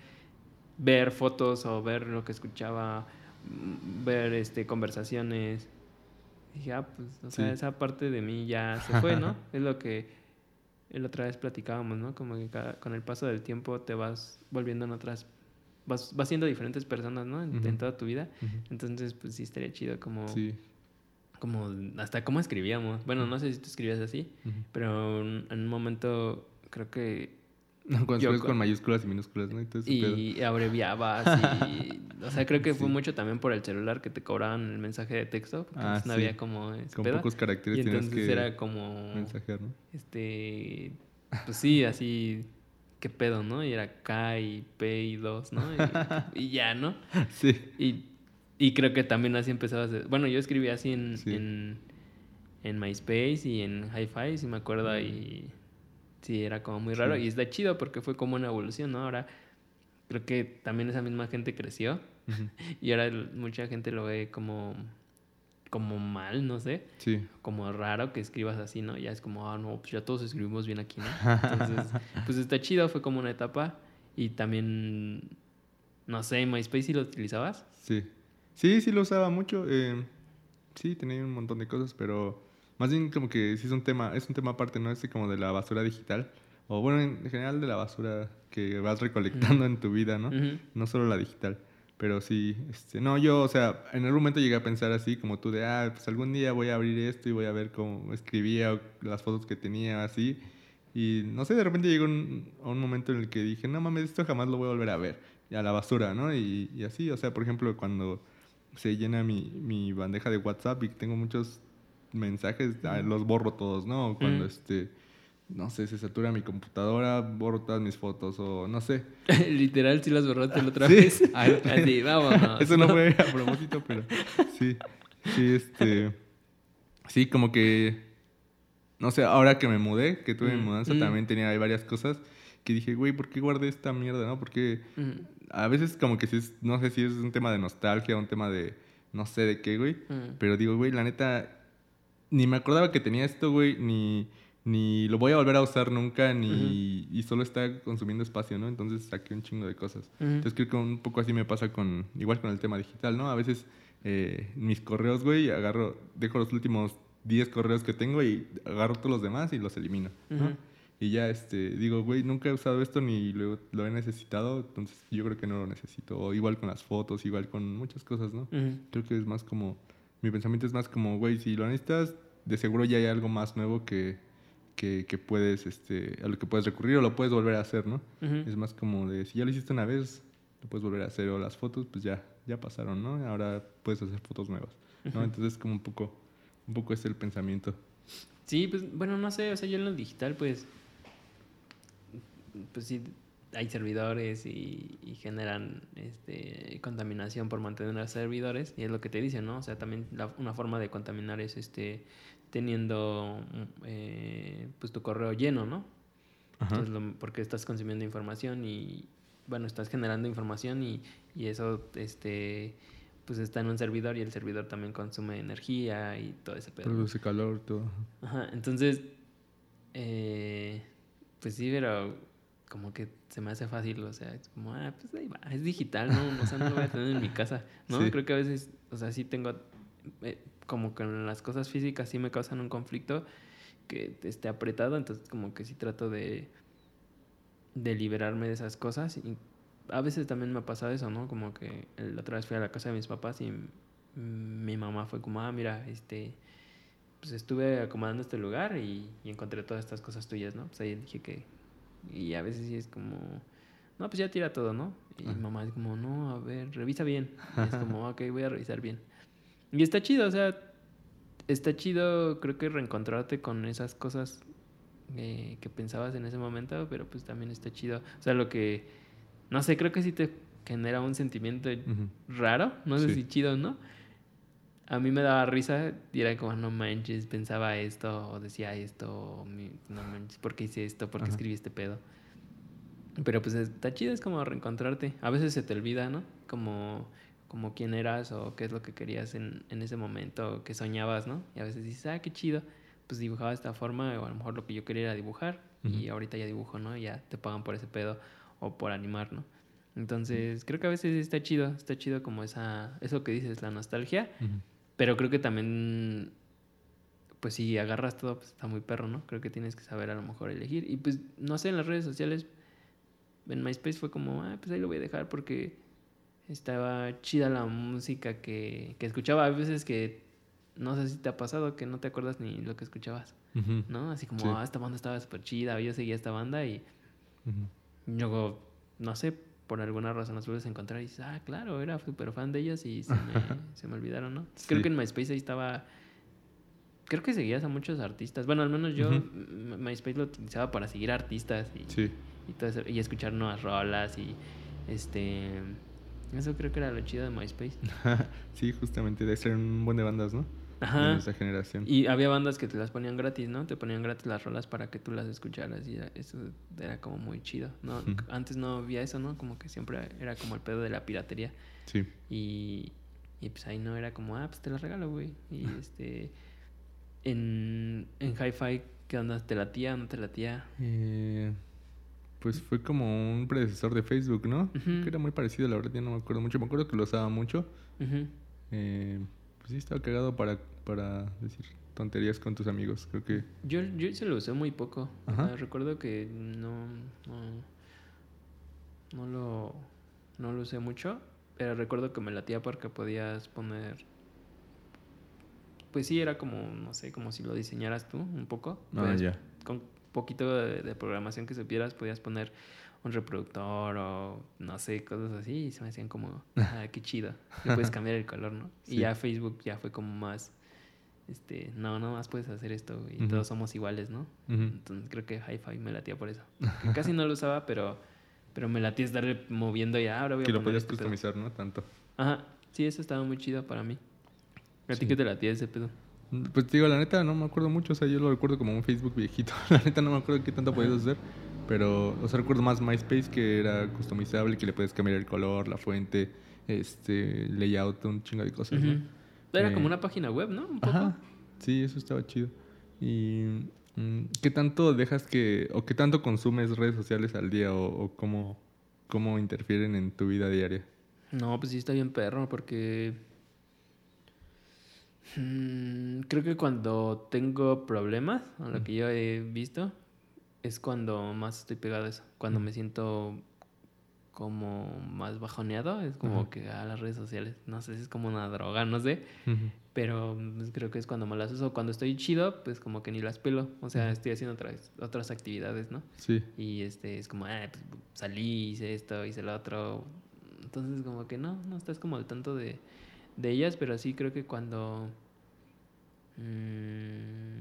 ver fotos o ver lo que escuchaba, mm, ver este conversaciones. dije, ah, pues, o sea, esa parte de mí ya se fue, ¿no? es lo que la otra vez platicábamos, ¿no? Como que con el paso del tiempo te vas volviendo en otras vas, vas siendo diferentes personas, ¿no? En, toda tu vida. Entonces, pues sí estaría chido como... Sí. Como hasta cómo escribíamos. Bueno, no sé si tú escribías así, pero en un momento creo que cuando con, mayúsculas y minúsculas, ¿no? Y, abreviabas y... o sea, creo que fue mucho también por el celular que te cobraban el mensaje de texto. Porque ah, no había como... Con pocos caracteres y entonces que era como... Mensajear, ¿no? Este... Pues sí, así... ¿Qué pedo, no? Y era K y P y 2, ¿no? Y, ya, ¿no? Sí. Y, y, creo que también así empezaba a hacer... Bueno, yo escribía así en, en, en MySpace y en Hi-Fi, si me acuerdo, y sí, era como muy raro. Y está chido porque fue como una evolución, ¿no? Ahora creo que también esa misma gente creció y ahora mucha gente lo ve como como mal, no sé. Sí. Como raro que escribas así, ¿no? Ya es como, ah, no, pues ya todos escribimos bien aquí, ¿no? Entonces, pues está chido, fue como una etapa. Y también, no sé, MySpace, ¿sí lo utilizabas? Sí. Sí, sí lo usaba mucho. Eh, sí, tenía un montón de cosas, pero más bien como que sí es un tema, es un tema aparte, ¿no? Este como de la basura digital. O bueno, en general de la basura que vas recolectando en tu vida, ¿no? No solo la digital. Pero sí, este, no, yo, o sea, en algún momento llegué a pensar así, como tú, de, ah, pues algún día voy a abrir esto y voy a ver cómo escribía las fotos que tenía, así. Y no sé, de repente llegó un, a un momento en el que dije, no mames, esto jamás lo voy a volver a ver. Y a la basura, ¿no? Y, y así, o sea, por ejemplo, cuando se llena mi, mi bandeja de WhatsApp y tengo muchos mensajes, ah, los borro todos, ¿no? Cuando este, no sé, se satura mi computadora, borro todas mis fotos o no sé. Literal, sí las borraste la otra vez. Ah, Así, vámonos. Eso no fue a propósito, pero sí, sí, este, sí, como que, no sé, ahora que me mudé, que tuve mi mudanza, también tenía varias cosas que dije, güey, ¿por qué guardé esta mierda, no? Porque a veces como que si es, no sé si es un tema de nostalgia, un tema de, no sé de qué, güey, pero digo, güey, la neta ni me acordaba que tenía esto, güey, ni, ni lo voy a volver a usar nunca, ni y solo está consumiendo espacio, ¿no? Entonces saqué un chingo de cosas. Entonces creo que un poco así me pasa con, igual con el tema digital, ¿no? A veces eh, mis correos, güey, agarro, dejo los últimos 10 correos que tengo y agarro todos los demás y los elimino, ¿no? Y ya, este, digo, güey, nunca he usado esto ni lo, lo, he necesitado, entonces yo creo que no lo necesito. O igual con las fotos, igual con muchas cosas, ¿no? Creo que es más como mi pensamiento es más como, güey, si lo necesitas, de seguro ya hay algo más nuevo que, que, que, puedes, este, a lo que puedes recurrir o lo puedes volver a hacer, ¿no? Es más como de, si ya lo hiciste una vez, lo puedes volver a hacer, o las fotos, pues ya, ya pasaron, ¿no? Ahora puedes hacer fotos nuevas, ¿no? Entonces, como un poco, un poco es el pensamiento. Sí, pues, bueno, no sé, o sea, yo en lo digital, pues, pues sí, hay servidores y, generan este, contaminación por mantener los servidores y es lo que te dicen, ¿no? O sea, también una forma de contaminar es este teniendo eh, pues tu correo lleno, ¿no? porque estás consumiendo información y bueno, estás generando información y, y eso este pues está en un servidor y el servidor también consume energía y todo ese pedo. Produce calor, todo. Ajá, entonces, eh, pues sí, pero como que se me hace fácil, o sea, es como, ah, pues ahí va, es digital, ¿no? O sea, no lo voy a tener en mi casa, ¿no? Creo que a veces, o sea, sí tengo, eh, como que las cosas físicas sí me causan un conflicto que esté apretado, entonces como que sí trato de, de liberarme de esas cosas y a veces también me ha pasado eso, ¿no? Como que la otra vez fui a la casa de mis papás y mi mamá fue como, ah, mira, este, pues estuve acomodando este lugar y, y encontré todas estas cosas tuyas, ¿no? Pues ahí dije que y a veces sí es como, no, pues ya tira todo, ¿no? Y mi mamá es como, no, a ver, revisa bien. Y es como, ok, voy a revisar bien. Y está chido, o sea, está chido, creo que reencontrarte con esas cosas eh, que pensabas en ese momento, pero pues también está chido. O sea, lo que, no sé, creo que sí te genera un sentimiento raro, no sé si chido o no a mí me daba risa y era como, no manches, pensaba esto, o decía esto, no manches, ¿por qué hice esto? ¿Por qué escribí este pedo? Pero pues está chido, es como reencontrarte. A veces se te olvida, ¿no? Como, como quién eras o qué es lo que querías en, en ese momento, que soñabas, ¿no? Y a veces dices, ah, qué chido, pues dibujaba de esta forma, o a lo mejor lo que yo quería era dibujar, y ahorita ya dibujo, ¿no? Ya te pagan por ese pedo o por animar, ¿no? Entonces, creo que a veces está chido, está chido como esa, eso que dices, la nostalgia. Pero creo que también pues si agarras todo, pues está muy perro, ¿no? Creo que tienes que saber a lo mejor elegir. Y pues, no sé, en las redes sociales, en MySpace fue como, ah, pues ahí lo voy a dejar porque estaba chida la música que, que escuchaba. A veces que, no sé si te ha pasado, que no te acuerdas ni lo que escuchabas. ¿no? Así como, Sí. ah, esta banda estaba súper chida, yo seguía esta banda y luego, no sé, por alguna razón las vuelves a encontrar y dices, ah, claro, era súper fan de ellos y se me, se me olvidaron, ¿no? Creo que en MySpace ahí estaba... Creo que seguías a muchos artistas. Bueno, al menos yo MySpace lo utilizaba para seguir artistas y, Sí. y todo eso, y escuchar nuevas rolas y este... Eso creo que era lo chido de MySpace. sí, justamente debe ser un buen de bandas, ¿no? Ajá. nuestra generación. Y había bandas que te las ponían gratis, ¿no? Te ponían gratis las rolas para que tú las escucharas y eso era como muy chido, ¿no? Antes no había eso, ¿no? Como que siempre era como el pedo de la piratería Sí. y, y pues ahí no era como, ah, pues te las regalo, güey. Y este, en, en Hi-Fi, ¿qué onda? ¿Te latía o no te latía? Eh, pues fue como un predecesor de Facebook, ¿no? Ujú. Que era muy parecido, la verdad, ya no me acuerdo mucho. Me acuerdo que lo usaba mucho. Eh, pues sí, estaba cagado para, para decir tonterías con tus amigos. Creo que. Yo, yo se lo usé muy poco. Ajá. recuerdo que no, no, no lo, no lo usé mucho, pero recuerdo que me latía porque podías poner... Pues sí, era como, no sé, como si lo diseñaras tú un poco. Ah, ya. Con poquito de, de programación que supieras, podías poner un reproductor o no sé, cosas así, y se me hacían como, ah, qué chido. Le puedes cambiar el color, ¿no? Y ya Facebook ya fue como más, este, no, no más puedes hacer esto y todos somos iguales, ¿no? Entonces creo que Hi-Fi me latía por eso. Que casi no lo usaba, pero, pero me latía estarle moviendo y ah, ahora voy a Que lo podías este pedo. customizar, ¿no? Tanto. Ajá, sí, eso estaba muy chido para mí. ¿A ti Sí. qué te latía ese pedo? Pues te digo, la neta no me acuerdo mucho, o sea, yo lo recuerdo como un Facebook viejito. La neta no me acuerdo qué tanto podías hacer, pero, o sea, recuerdo más MySpace que era customizable, que le puedes cambiar el color, la fuente, este, layout, un chingo de cosas, ¿no? Era Eh, como una página web, ¿no? Un poco. Ajá, sí, eso estaba chido. ¿Y mm, qué tanto dejas que, o qué tanto consumes redes sociales al día, o, o cómo, cómo interfieren en tu vida diaria? No, pues sí está bien perro porque mm, creo que cuando tengo problemas, a lo que yo he visto, es cuando más estoy pegado a eso. Cuando me siento como más bajoneado, es como que a las redes sociales, no sé si es como una droga, no sé, pero pues, creo que es cuando me las uso. Cuando estoy chido, pues como que ni las pelo, o sea, estoy haciendo otras, otras actividades, ¿no? Sí, Y este es como, ah, pues, salí, hice esto, hice lo otro. Entonces, como que no, no estás como al tanto de, de ellas, pero sí creo que cuando. mm,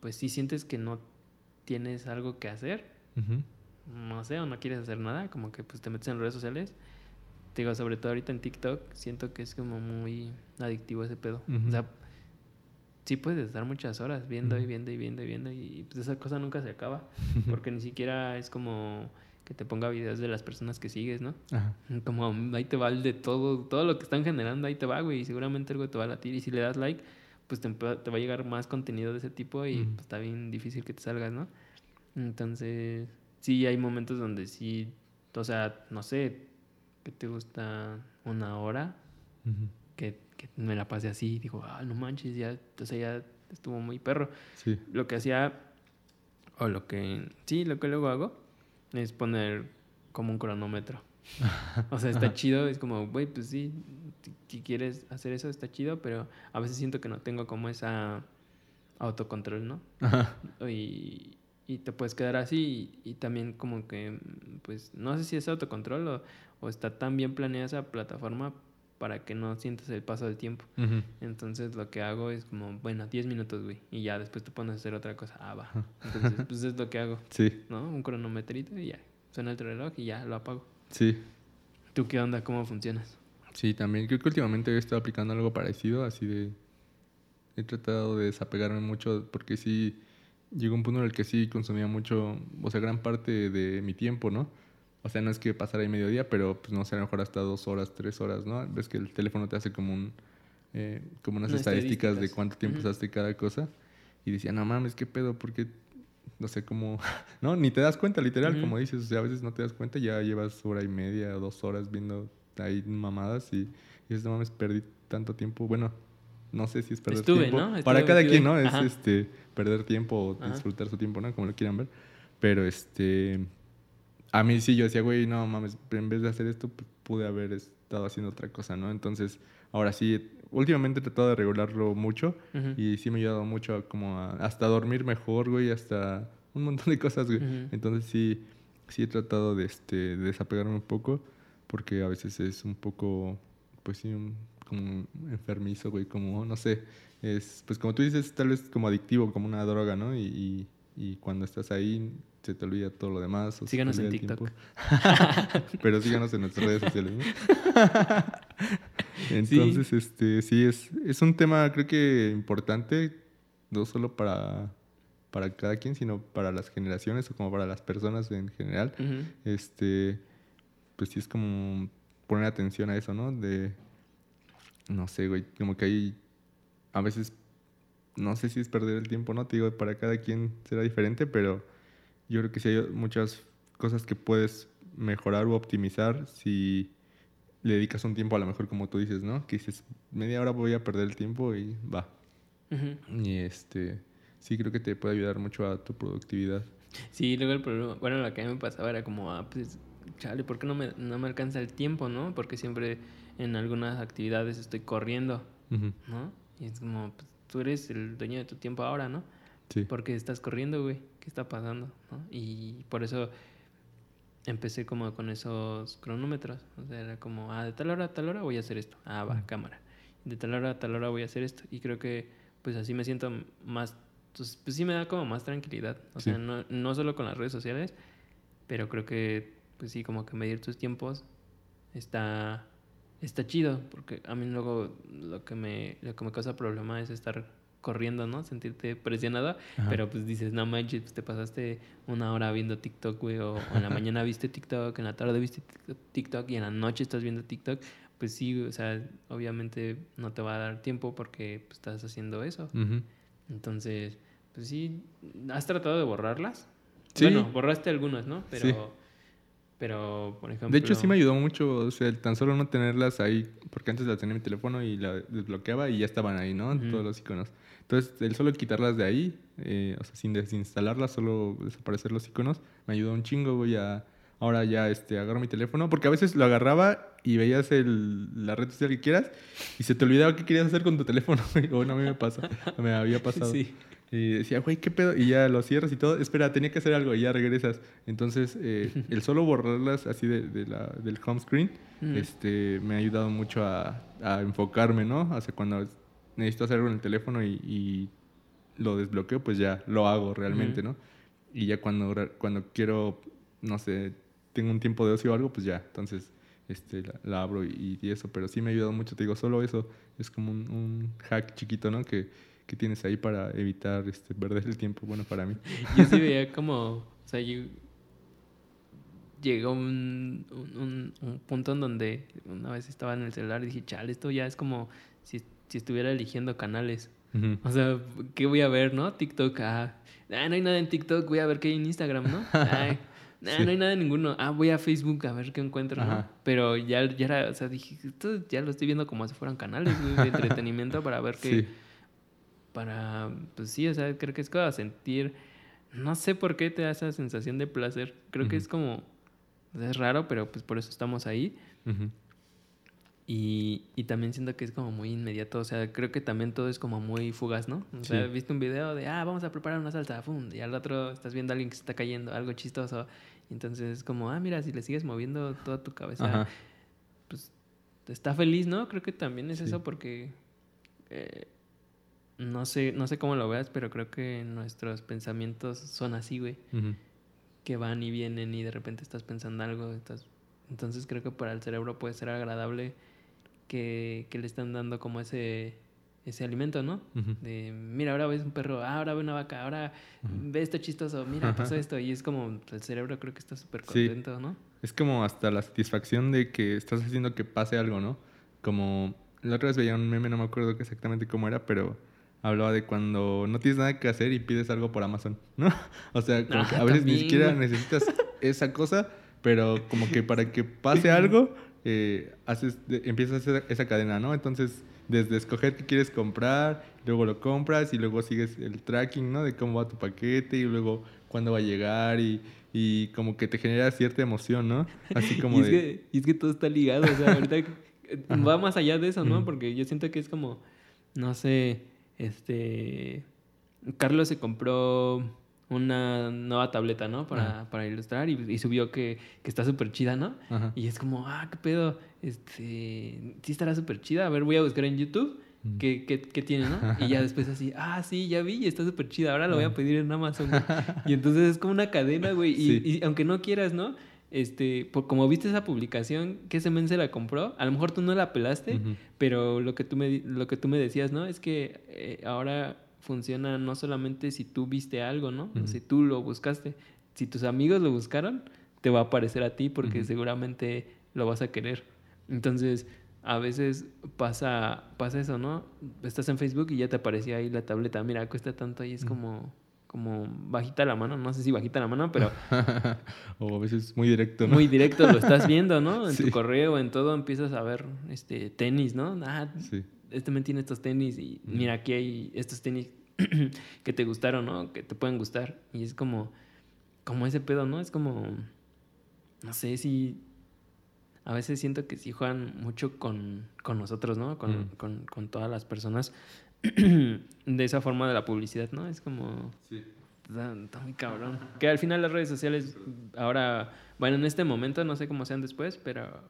pues sí sientes que no tienes algo que hacer. No sé, o no quieres hacer nada, como que pues te metes en redes sociales. Te digo, sobre todo ahorita en TikTok, siento que es como muy adictivo ese pedo. O sea, sí puedes estar muchas horas viendo y viendo y viendo y viendo y pues esa cosa nunca se acaba. Porque ni siquiera es como que te ponga videos de las personas que sigues, ¿no? Ajá. Como ahí te va el de todo, todo lo que están generando, ahí te va, güey, y seguramente algo te va a latir. Y si le das like, pues te, te va a llegar más contenido de ese tipo y pues, está bien difícil que te salgas, ¿no? Entonces, sí hay momentos donde sí, o sea, no sé, que te gusta una hora, que, que me la pasé así, digo, ah, no manches, ya, o sea, ya estuvo muy perro Sí. lo que hacía, o lo que, sí, lo que luego hago, es poner como un cronómetro. O sea, está chido, es como, güey, pues sí, si quieres hacer eso, está chido, pero a veces siento que no tengo como esa autocontrol, ¿no? Ajá. Y, y te puedes quedar así y, y también como que, pues, no sé si es autocontrol o, o está tan bien planeada esa plataforma para que no sientas el paso del tiempo. Entonces lo que hago es como, bueno, 10 minutos, güey. Y ya después te pones a hacer otra cosa. Ah, va. Entonces, pues es lo que hago, Sí, ¿no? Un cronometrito y ya. Suena el reloj y ya lo apago. sí. ¿Tú qué onda? ¿Cómo funcionas? Sí, también. Creo que últimamente he estado aplicando algo parecido, así de... He tratado de desapegarme mucho porque sí... Llegó un punto en el que sí consumía mucho, o sea, gran parte de mi tiempo, ¿no? O sea, no es que pasara ahí mediodía, pero pues no sé, a lo mejor hasta dos horas, tres horas, ¿no? Ves que el teléfono te hace como un... eh, como unas Unas estadísticas de estadísticas. cuánto tiempo Ujú. usaste cada cosa. Y decía, no mames, ¿qué pedo? Porque no sé cómo... no, ni te das cuenta, literal, Ujú. como dices. O sea, a veces no te das cuenta, ya llevas hora y media, dos horas viendo ahí mamadas y, y dices, no mames, perdí tanto tiempo. Bueno, no sé si es perder Estuve, tiempo. ¿no? Estuve Para cada quien. ¿no? Es este perder tiempo o Ajá. disfrutar su tiempo, ¿no? Como lo quieran ver. Pero este a mí sí yo decía, güey, no mames, en vez de hacer esto pude haber estado haciendo otra cosa, ¿no? Entonces, ahora sí últimamente he tratado de regularlo mucho y sí me ha ayudado mucho a como a- hasta dormir mejor, güey, hasta un montón de cosas, güey. Entonces sí sí he tratado de este de desapegarme un poco porque a veces es un poco pues sí un- como enfermizo, güey, como no sé, es pues como tú dices, tal vez como adictivo, como una droga, ¿no? Y, y, y cuando estás ahí se te olvida todo lo demás. o Síganos en TikTok. Pero síganos en nuestras redes sociales, ¿no? Entonces, este, sí, es, es un tema creo que importante, no solo para, para cada quien, sino para las generaciones o como para las personas en general. Este, pues sí es como poner atención a eso, ¿no? De, no sé, güey, como que hay, a veces, no sé si es perder el tiempo, ¿no? Te digo, para cada quien será diferente, pero yo creo que sí hay muchas cosas que puedes mejorar o optimizar si le dedicas un tiempo a lo mejor como tú dices, ¿no? Que dices, media hora voy a perder el tiempo y va. Y este, sí creo que te puede ayudar mucho a tu productividad. Sí, luego el problema, bueno, lo que a mí me pasaba era como, ah, pues, chale, ¿por qué no me, no me alcanza el tiempo, no? Porque siempre en algunas actividades estoy corriendo, Ujú, ¿no? Y es como, pues, tú eres el dueño de tu tiempo ahora, ¿no? Sí. Porque estás corriendo, güey, ¿qué está pasando? ¿no? Y por eso empecé como con esos cronómetros, o sea, era como, ah, de tal hora a tal hora voy a hacer esto, ah, va, Mm. cámara, de tal hora a tal hora voy a hacer esto, y creo que, pues, así me siento más, pues, pues sí me da como más tranquilidad, o Sí. sea, no, no solo con las redes sociales, pero creo que, pues sí, como que medir tus tiempos está, está chido, porque a mí luego lo que me, lo que me causa problema es estar corriendo, ¿no? Sentirte presionado, Ajá. pero pues dices, no manches, pues te pasaste una hora viendo TikTok, güey, o, o en la mañana viste TikTok, en la tarde viste TikTok y en la noche estás viendo TikTok, pues sí, o sea, obviamente no te va a dar tiempo porque pues, estás haciendo eso. Entonces, pues sí, ¿has tratado de borrarlas? Sí. Bueno, borraste algunas, ¿no? Pero, Sí. Pero por ejemplo... De hecho, sí me ayudó mucho, o sea, el tan solo no tenerlas ahí, porque antes las tenía en mi teléfono y la desbloqueaba y ya estaban ahí, ¿no? Todos los iconos. Entonces, el solo quitarlas de ahí, eh, o sea, sin desinstalarlas, solo desaparecer los iconos, me ayudó un chingo, güey, a... Ahora ya este, agarro mi teléfono, porque a veces lo agarraba y veías el, la red social que quieras y se te olvidaba qué querías hacer con tu teléfono, güey. Bueno, a mí me pasa, me había pasado. Sí. Y decía, güey, ¿qué pedo? Y ya lo cierras y todo. Espera, tenía que hacer algo y ya regresas. Entonces, eh, el solo borrarlas así de, de la, del home screen Mm. este, me ha ayudado mucho a, a enfocarme, ¿no? O sea, cuando necesito hacer algo en el teléfono y, y lo desbloqueo, pues ya lo hago realmente, Ujú. ¿no? Y ya cuando, cuando quiero, no sé, tengo un tiempo de ocio o algo, pues ya, entonces este, la, la abro y, y eso. Pero sí me ha ayudado mucho, te digo, solo eso es como un, un hack chiquito, ¿no? Que, que tienes ahí para evitar este, perder el tiempo, bueno, para mí. Yo sí veía como, o sea, yo llegó un, un, un- un punto en donde una vez estaba en el celular y dije, chale, esto ya es como si, si estuviera eligiendo canales. O sea, ¿qué voy a ver, no? TikTok, ah, ah, no hay nada en TikTok, voy a ver qué hay en Instagram, ¿no? Ay, ah, Sí. no hay nada en ninguno. Ah, voy a Facebook a ver qué encuentro. Pero ya, ya era, o sea, dije, esto ya lo estoy viendo como si fueran canales de entretenimiento para ver qué, Sí. Para, pues sí, o sea, creo que es como sentir, no sé por qué te da esa sensación de placer. Creo que es como, sea, es raro, pero pues por eso estamos ahí. Y, y también siento que es como muy inmediato, o sea, creo que también todo es como muy fugaz, ¿no? O sea, Sí. viste un video de, ah, vamos a preparar una salsa, ¡pum! y al otro estás viendo a alguien que se está cayendo, algo chistoso. Y entonces es como, ah, mira, si le sigues moviendo toda tu cabeza, Ajá. pues está feliz, ¿no? Creo que también es Sí. eso porque eh, no sé, no sé cómo lo veas, pero creo que nuestros pensamientos son así, güey, que van y vienen y de repente estás pensando algo, estás... entonces creo que para el cerebro puede ser agradable que, que le están dando como ese ese alimento, ¿no? De, mira, ahora ves un perro, ah, ahora ve una vaca, ahora Ujú. ve esto chistoso, mira, pasó esto. Y es como, el cerebro creo que está súper Sí. contento, ¿no? Es como hasta la satisfacción de que estás haciendo que pase algo, ¿no? Como la otra vez veía un meme, no me acuerdo exactamente cómo era, pero hablaba de cuando no tienes nada que hacer y pides algo por Amazon, ¿no? O sea, como que Ah, a veces ni también, siquiera güey. necesitas esa cosa, pero como que para que pase algo, eh, haces, empiezas a hacer esa cadena, ¿no? Entonces, desde escoger qué quieres comprar, luego lo compras y luego sigues el tracking, ¿no? De cómo va tu paquete y luego cuándo va a llegar y, y como que te genera cierta emoción, ¿no? Así como y, es de... que, y es que todo está ligado, o sea, ahorita va más allá de eso, ¿no? Porque yo siento que es como, no sé, este... Carlos se compró una nueva tableta, ¿no? Para, para ilustrar y, subió que, que está súper chida, ¿no? Y es como, ah, qué pedo, este, sí estará súper chida, a ver, voy a buscar en YouTube qué, qué, qué tiene, ¿no? Y ya después así, ah, sí, ya vi, está súper chida, ahora lo voy a pedir en Amazon. Y entonces es como una cadena, güey, y, Sí. y aunque no quieras, ¿no? Este, por, como viste esa publicación, que ese men se la compró, a lo mejor tú no la pelaste, pero lo que tú me, lo que tú me decías, ¿no? Es que eh, ahora funciona no solamente si tú viste algo, ¿no? Si tú lo buscaste. Si tus amigos lo buscaron, te va a aparecer a ti porque seguramente lo vas a querer. Entonces, a veces pasa, pasa eso, ¿no? Estás en Facebook y ya te aparecía ahí la tableta. Mira, cuesta tanto y es como, como bajita la mano. No sé si bajita la mano, pero o a veces muy directo, ¿no? muy directo lo estás viendo, ¿no? En Sí. tu correo, en todo, empiezas a ver este tenis, ¿no? Ah, Sí. este men tiene estos tenis y mira, aquí hay estos tenis que te gustaron, ¿no? Que te pueden gustar. Y es como, como ese pedo, ¿no? Es como, no sé si... A veces siento que sí juegan mucho con, con nosotros, ¿no? Con, con, con todas las personas. de esa forma de la publicidad, ¿no? Es como... Sí. Está, muy cabrón. Que al final las redes sociales, ahora, bueno, en este momento no sé cómo sean después, pero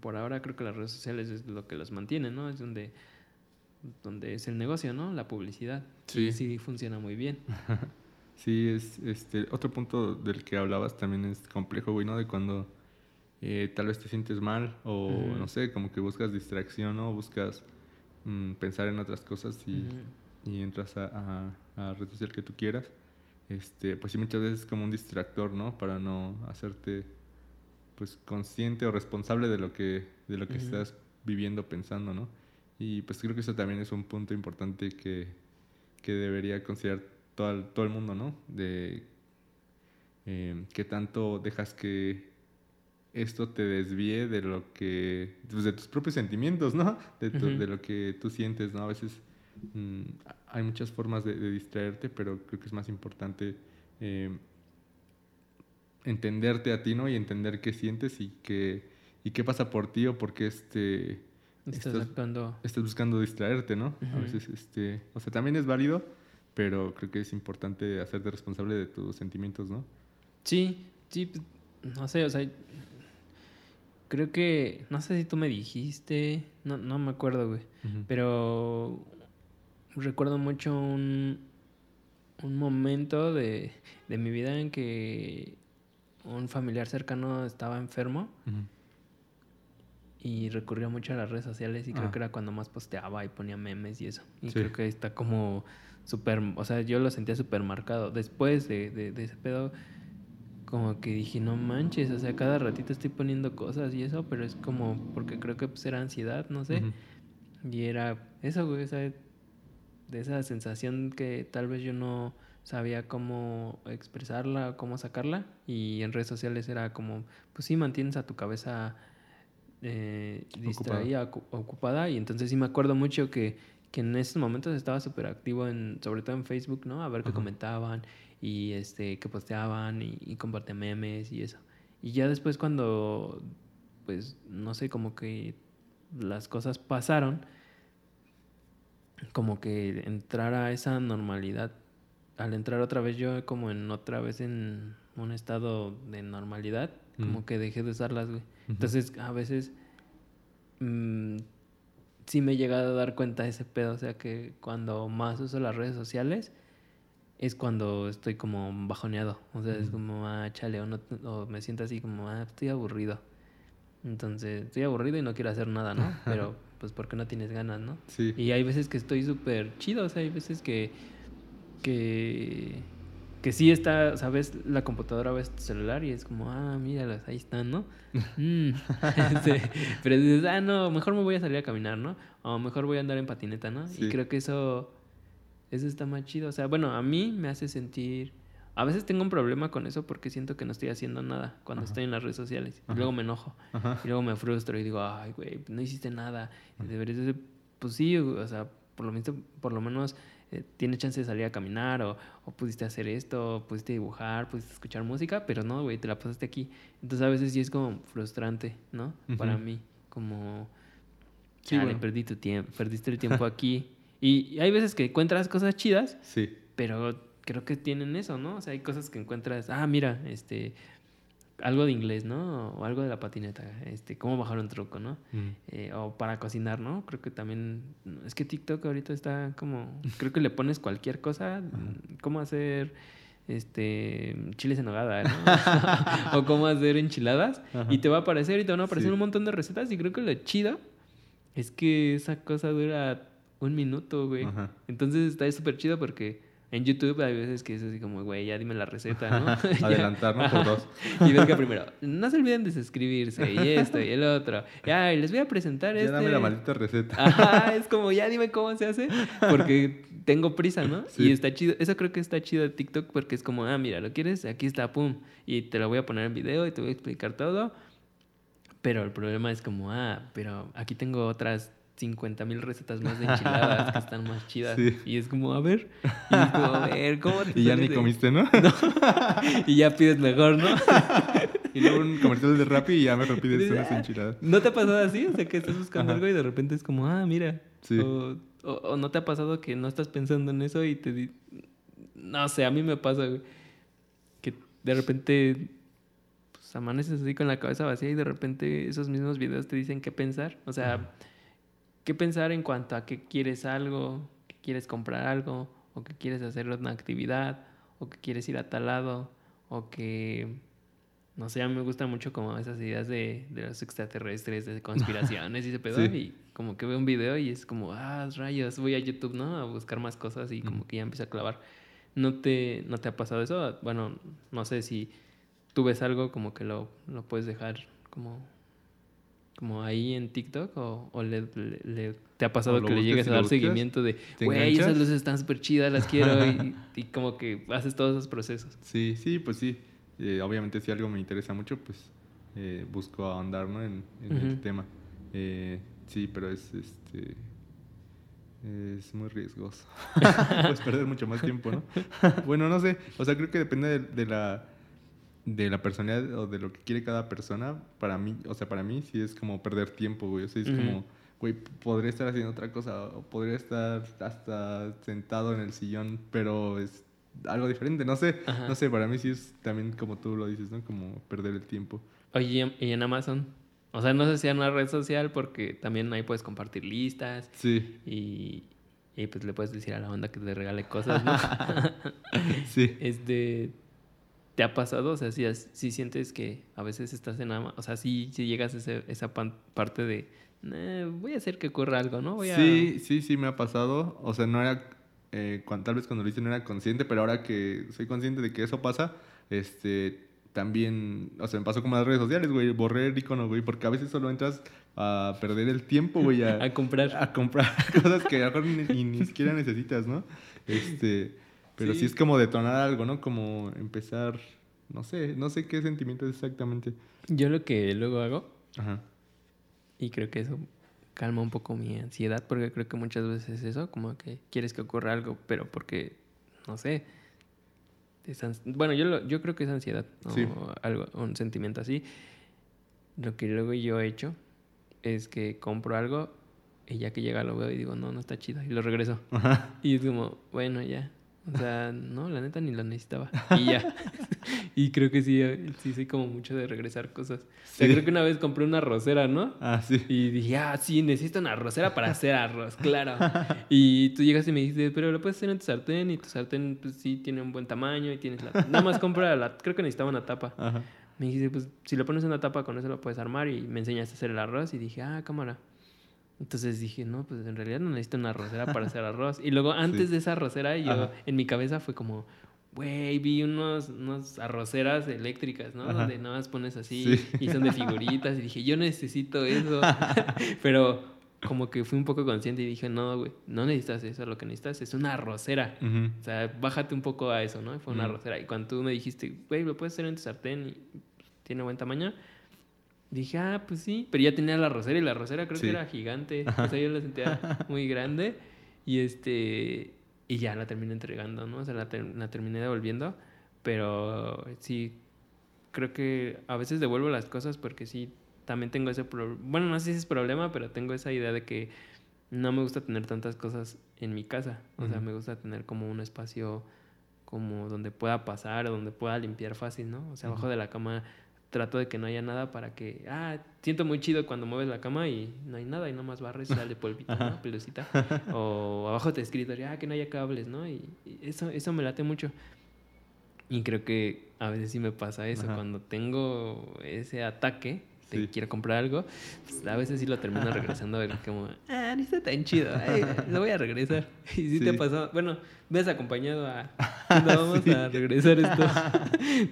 por ahora creo que las redes sociales es lo que los mantiene, ¿no? Es donde, donde es el negocio, ¿no? La publicidad. Sí. Y sí funciona muy bien. Sí, es este otro punto del que hablabas también es complejo, güey, ¿no? De cuando eh, tal vez te sientes mal o no sé, como que buscas distracción, ¿no? Buscas mm, pensar en otras cosas y, Ujú. y entras a, a, a red social que tú quieras. Este, pues sí, muchas veces es como un distractor, ¿no? Para no hacerte pues consciente o responsable de lo que, de lo que Ujú. estás viviendo, pensando, ¿no? Y pues creo que eso también es un punto importante que, que debería considerar todo el, todo el mundo, ¿no? De eh, qué tanto dejas que esto te desvíe de lo que, pues, de tus propios sentimientos, ¿no? De, tu- de lo que tú sientes, ¿no? A veces mm, hay muchas formas de, de distraerte, pero creo que es más importante eh, entenderte a ti, ¿no? Y entender qué sientes y qué, y qué pasa por ti o por qué este, Estás estás- actuando. estás buscando distraerte, ¿no? A veces, este, o sea, también es válido, pero creo que es importante hacerte responsable de tus sentimientos, ¿no? Sí, sí, no sé, o sea, creo que, no sé si tú me dijiste, no, no me acuerdo, güey. Pero recuerdo mucho un, un momento de, de mi vida en que un familiar cercano estaba enfermo y recurría mucho a las redes sociales y creo Ah. que era cuando más posteaba y ponía memes y eso. Y Sí. creo que está como súper, o sea, yo lo sentía súper marcado. Después de, de, de ese pedo, como que dije, no manches, o sea, cada ratito estoy poniendo cosas y eso, pero es como, porque creo que pues era ansiedad, no sé. Ujú. Y era eso, güey, o sea, de esa sensación que tal vez yo no sabía cómo expresarla, cómo sacarla. Y en redes sociales era como, pues sí, mantienes a tu cabeza eh, distraída, ocu- ocupada. Y entonces sí me acuerdo mucho que, que en esos momentos estaba súper activo, en, sobre todo en Facebook, ¿no? A ver qué Ajá. comentaban y este, qué posteaban y, y compartían memes y eso. Y ya después cuando, pues, no sé, como que las cosas pasaron, como que entrar a esa normalidad. Al entrar otra vez yo como en otra vez en un estado de normalidad, como Ujú. que dejé de usarlas, güey. Entonces, a veces mm, sí me he llegado a dar cuenta de ese pedo, o sea que cuando más uso las redes sociales es cuando estoy como bajoneado, o sea, es como, ah, chale, o, no- o me siento así como, ah, estoy aburrido. Entonces, estoy aburrido y no quiero hacer nada, ¿no? Pero, pues, porque no tienes ganas, no? Sí. Y hay veces que estoy súper chido, o sea, hay veces que, que, que sí está, ¿sabes? La computadora ves tu celular y es como, ah, míralas, ahí están, ¿no? Mm. Pero dices, ah, no, mejor me voy a salir a caminar, ¿no? O mejor voy a andar en patineta, ¿no? Sí. Y creo que eso, eso está más chido. O sea, bueno, a mí me hace sentir a veces tengo un problema con eso porque siento que no estoy haciendo nada cuando estoy en las redes sociales. Y luego me enojo. Y luego me frustro y digo, ay, güey, no hiciste nada. Deberías de... Pues sí, o sea, por lo menos, por lo menos eh, tienes chance de salir a caminar o, o, pudiste hacer esto, pudiste dibujar, pudiste escuchar música, pero no, güey, te la pasaste aquí. Entonces a veces sí es como frustrante, ¿no? Para mí, como... Sí, bueno. perdí tu tiempo, perdiste el tiempo aquí. Y hay veces que encuentras cosas chidas, sí. pero creo que tienen eso, ¿no? O sea, hay cosas que encuentras, ah, mira, este, algo de inglés, ¿no? O algo de la patineta, este, cómo bajar un truco, ¿no? Mm. Eh, o para cocinar, ¿no? Creo que también, es que TikTok ahorita está como, creo que le pones cualquier cosa, cómo hacer este chiles en nogada, ¿no? o cómo hacer enchiladas y te va a aparecer y te van a aparecer un montón de recetas y creo que lo chido es que esa cosa dura un minuto, güey. Entonces está súper chido porque en YouTube hay veces que es así como, güey, ya dime la receta, ¿no? Adelantarnos por dos. y ves que primero, no se olviden de suscribirse y esto y el otro. Ya, les voy a presentar ya este... dame la maldita receta. Ajá, es como, ya dime cómo se hace, porque tengo prisa, ¿no? Y está chido, eso creo que está chido de TikTok porque es como, ah, mira, ¿lo quieres? Aquí está, pum. Y te lo voy a poner en video y te voy a explicar todo. Pero el problema es como, ah, pero aquí tengo otras 50 mil recetas más de enchiladas que están más chidas. Y es como, a ver, y es como, a ver, ¿cómo te Y ya ni comiste, ¿no? Y ya pides mejor, ¿no? y luego un comercial de Rappi y ya me pides unas enchiladas. ¿No te ha pasado así? O sea, que estás buscando algo y de repente es como, ah, mira. Sí. O, o, no te ha pasado que no estás pensando en eso y te... No sé, a mí me pasa, güey. Que de repente pues, amaneces así con la cabeza vacía y de repente esos mismos videos te dicen qué pensar. O sea qué pensar en cuanto a que quieres algo, que quieres comprar algo, o que quieres hacer una actividad, o que quieres ir a tal lado, o que, no sé, a mí me gustan mucho como esas ideas de, de los extraterrestres, de conspiraciones y ese pedo, y como que veo un video y es como, ah, rayos, voy a YouTube, ¿no? A buscar más cosas y como que ya empiezo a clavar. ¿No te, ¿No te ha pasado eso? Bueno, no sé si tú ves algo como que lo, lo puedes dejar como como ahí en TikTok o, le, te ha pasado que le llegues a dar seguimiento de, güey, esas luces están súper chidas, las quiero y, como que haces todos esos procesos. Sí, sí, pues sí. Eh, obviamente si algo me interesa mucho, pues eh, busco ahondar ¿no? en, el tema. Eh, sí, pero es este es muy riesgoso. Puedes perder mucho más tiempo, ¿no? bueno, no sé. O sea, creo que depende de la de la personalidad o de lo que quiere cada persona, para mí, o sea, para mí sí es como perder tiempo, güey. O sea, es como, güey, podría estar haciendo otra cosa o podría estar hasta sentado en el sillón, pero es algo diferente, no sé, no sé, para mí sí es también como tú lo dices, ¿no? Como perder el tiempo. Oye, ¿y en Amazon? O sea, no sé si en una red social porque también ahí puedes compartir listas. Sí. Y, y pues le puedes decir a la banda que te regale cosas, ¿no? sí. Este ¿Te ha pasado? O sea, si, si sientes que a veces estás en... O sea, si, si llegas a esa parte de... voy a hacer que ocurra algo, ¿no? Voy Sí, sí, sí me ha pasado. O sea, no era... Eh, cuando, tal vez cuando lo hice no era consciente, pero ahora que soy consciente de que eso pasa, este... También, o sea, me pasó como las redes sociales, güey, borré el icono, güey, porque a veces solo entras a perder el tiempo, güey, a, a comprar. A comprar cosas que a lo mejor ni, ni siquiera necesitas, ¿no? Este... Pero sí. es como detonar algo, ¿no? Como empezar, no sé, no sé qué sentimiento es exactamente. Yo lo que luego hago, y creo que eso calma un poco mi ansiedad, porque creo que muchas veces es eso, como que quieres que ocurra algo, pero porque, no sé, bueno, yo, yo creo que es ansiedad, o algo, un sentimiento así. Lo que luego yo he hecho es que compro algo y ya que llega lo veo y digo, no, no está chido, y lo regreso. Y es como, bueno, ya, o sea, no, la neta ni la necesitaba. Y ya. y creo que sí, sí soy como mucho de regresar cosas. O sea, creo que una vez compré una arrocera, ¿no? Ah, sí. Y dije, ah, sí, necesito una arrocera para hacer arroz, claro. y tú llegas y me dices, pero lo puedes hacer en tu sartén y tu sartén, pues sí, tiene un buen tamaño y tienes la... Nada más compra la... Creo que necesitaba una tapa. Ajá. Me dijiste, pues si lo pones en una tapa, con eso lo puedes armar y me enseñaste a hacer el arroz y dije, ah, cámara. Entonces dije, no, pues en realidad no necesito una arrocera para hacer arroz. Y luego antes de esa arrocera, yo en mi cabeza fue como, güey, vi unos, unos arroceras eléctricas, ¿no? Donde nada más pones así y son de figuritas. Y dije, yo necesito eso. Pero como que fui un poco consciente y dije, no, güey, no necesitas eso, lo que necesitas es una arrocera. Ujú. O sea, bájate un poco a eso, ¿no? Fue una Ujú. arrocera. Y cuando tú me dijiste, güey, lo puedes hacer en tu sartén y tiene buen tamaño, dije, ah, pues sí. Pero ya tenía la arrocera y la arrocera creo Sí. que era gigante. O sea, yo la sentía muy grande. Y este. Y ya la terminé entregando, ¿no? O sea, la, ter- la terminé devolviendo. Pero sí, creo que a veces devuelvo las cosas porque sí, también tengo ese problema. Bueno, no sé si es problema, pero tengo esa idea de que no me gusta tener tantas cosas en mi casa. O sea, me gusta tener como un espacio como donde pueda pasar o donde pueda limpiar fácil, ¿no? O sea, abajo de la cama trato de que no haya nada para que, ah, siento muy chido cuando mueves la cama y no hay nada y nomás barres y sale polvito, ¿no? Pelucita. O abajo de escritorio, ah, que no haya cables, ¿no? Y, y eso, eso me late mucho. Y creo que a veces sí me pasa eso, Ajá. cuando tengo ese ataque de Sí. quiero comprar algo, pues, a veces sí lo termino regresando a ver como, ah, no está tan chido, ay, lo voy a regresar. Y sí, te Sí. pasó, bueno, me has acompañado a, "No, vamos a regresar esto,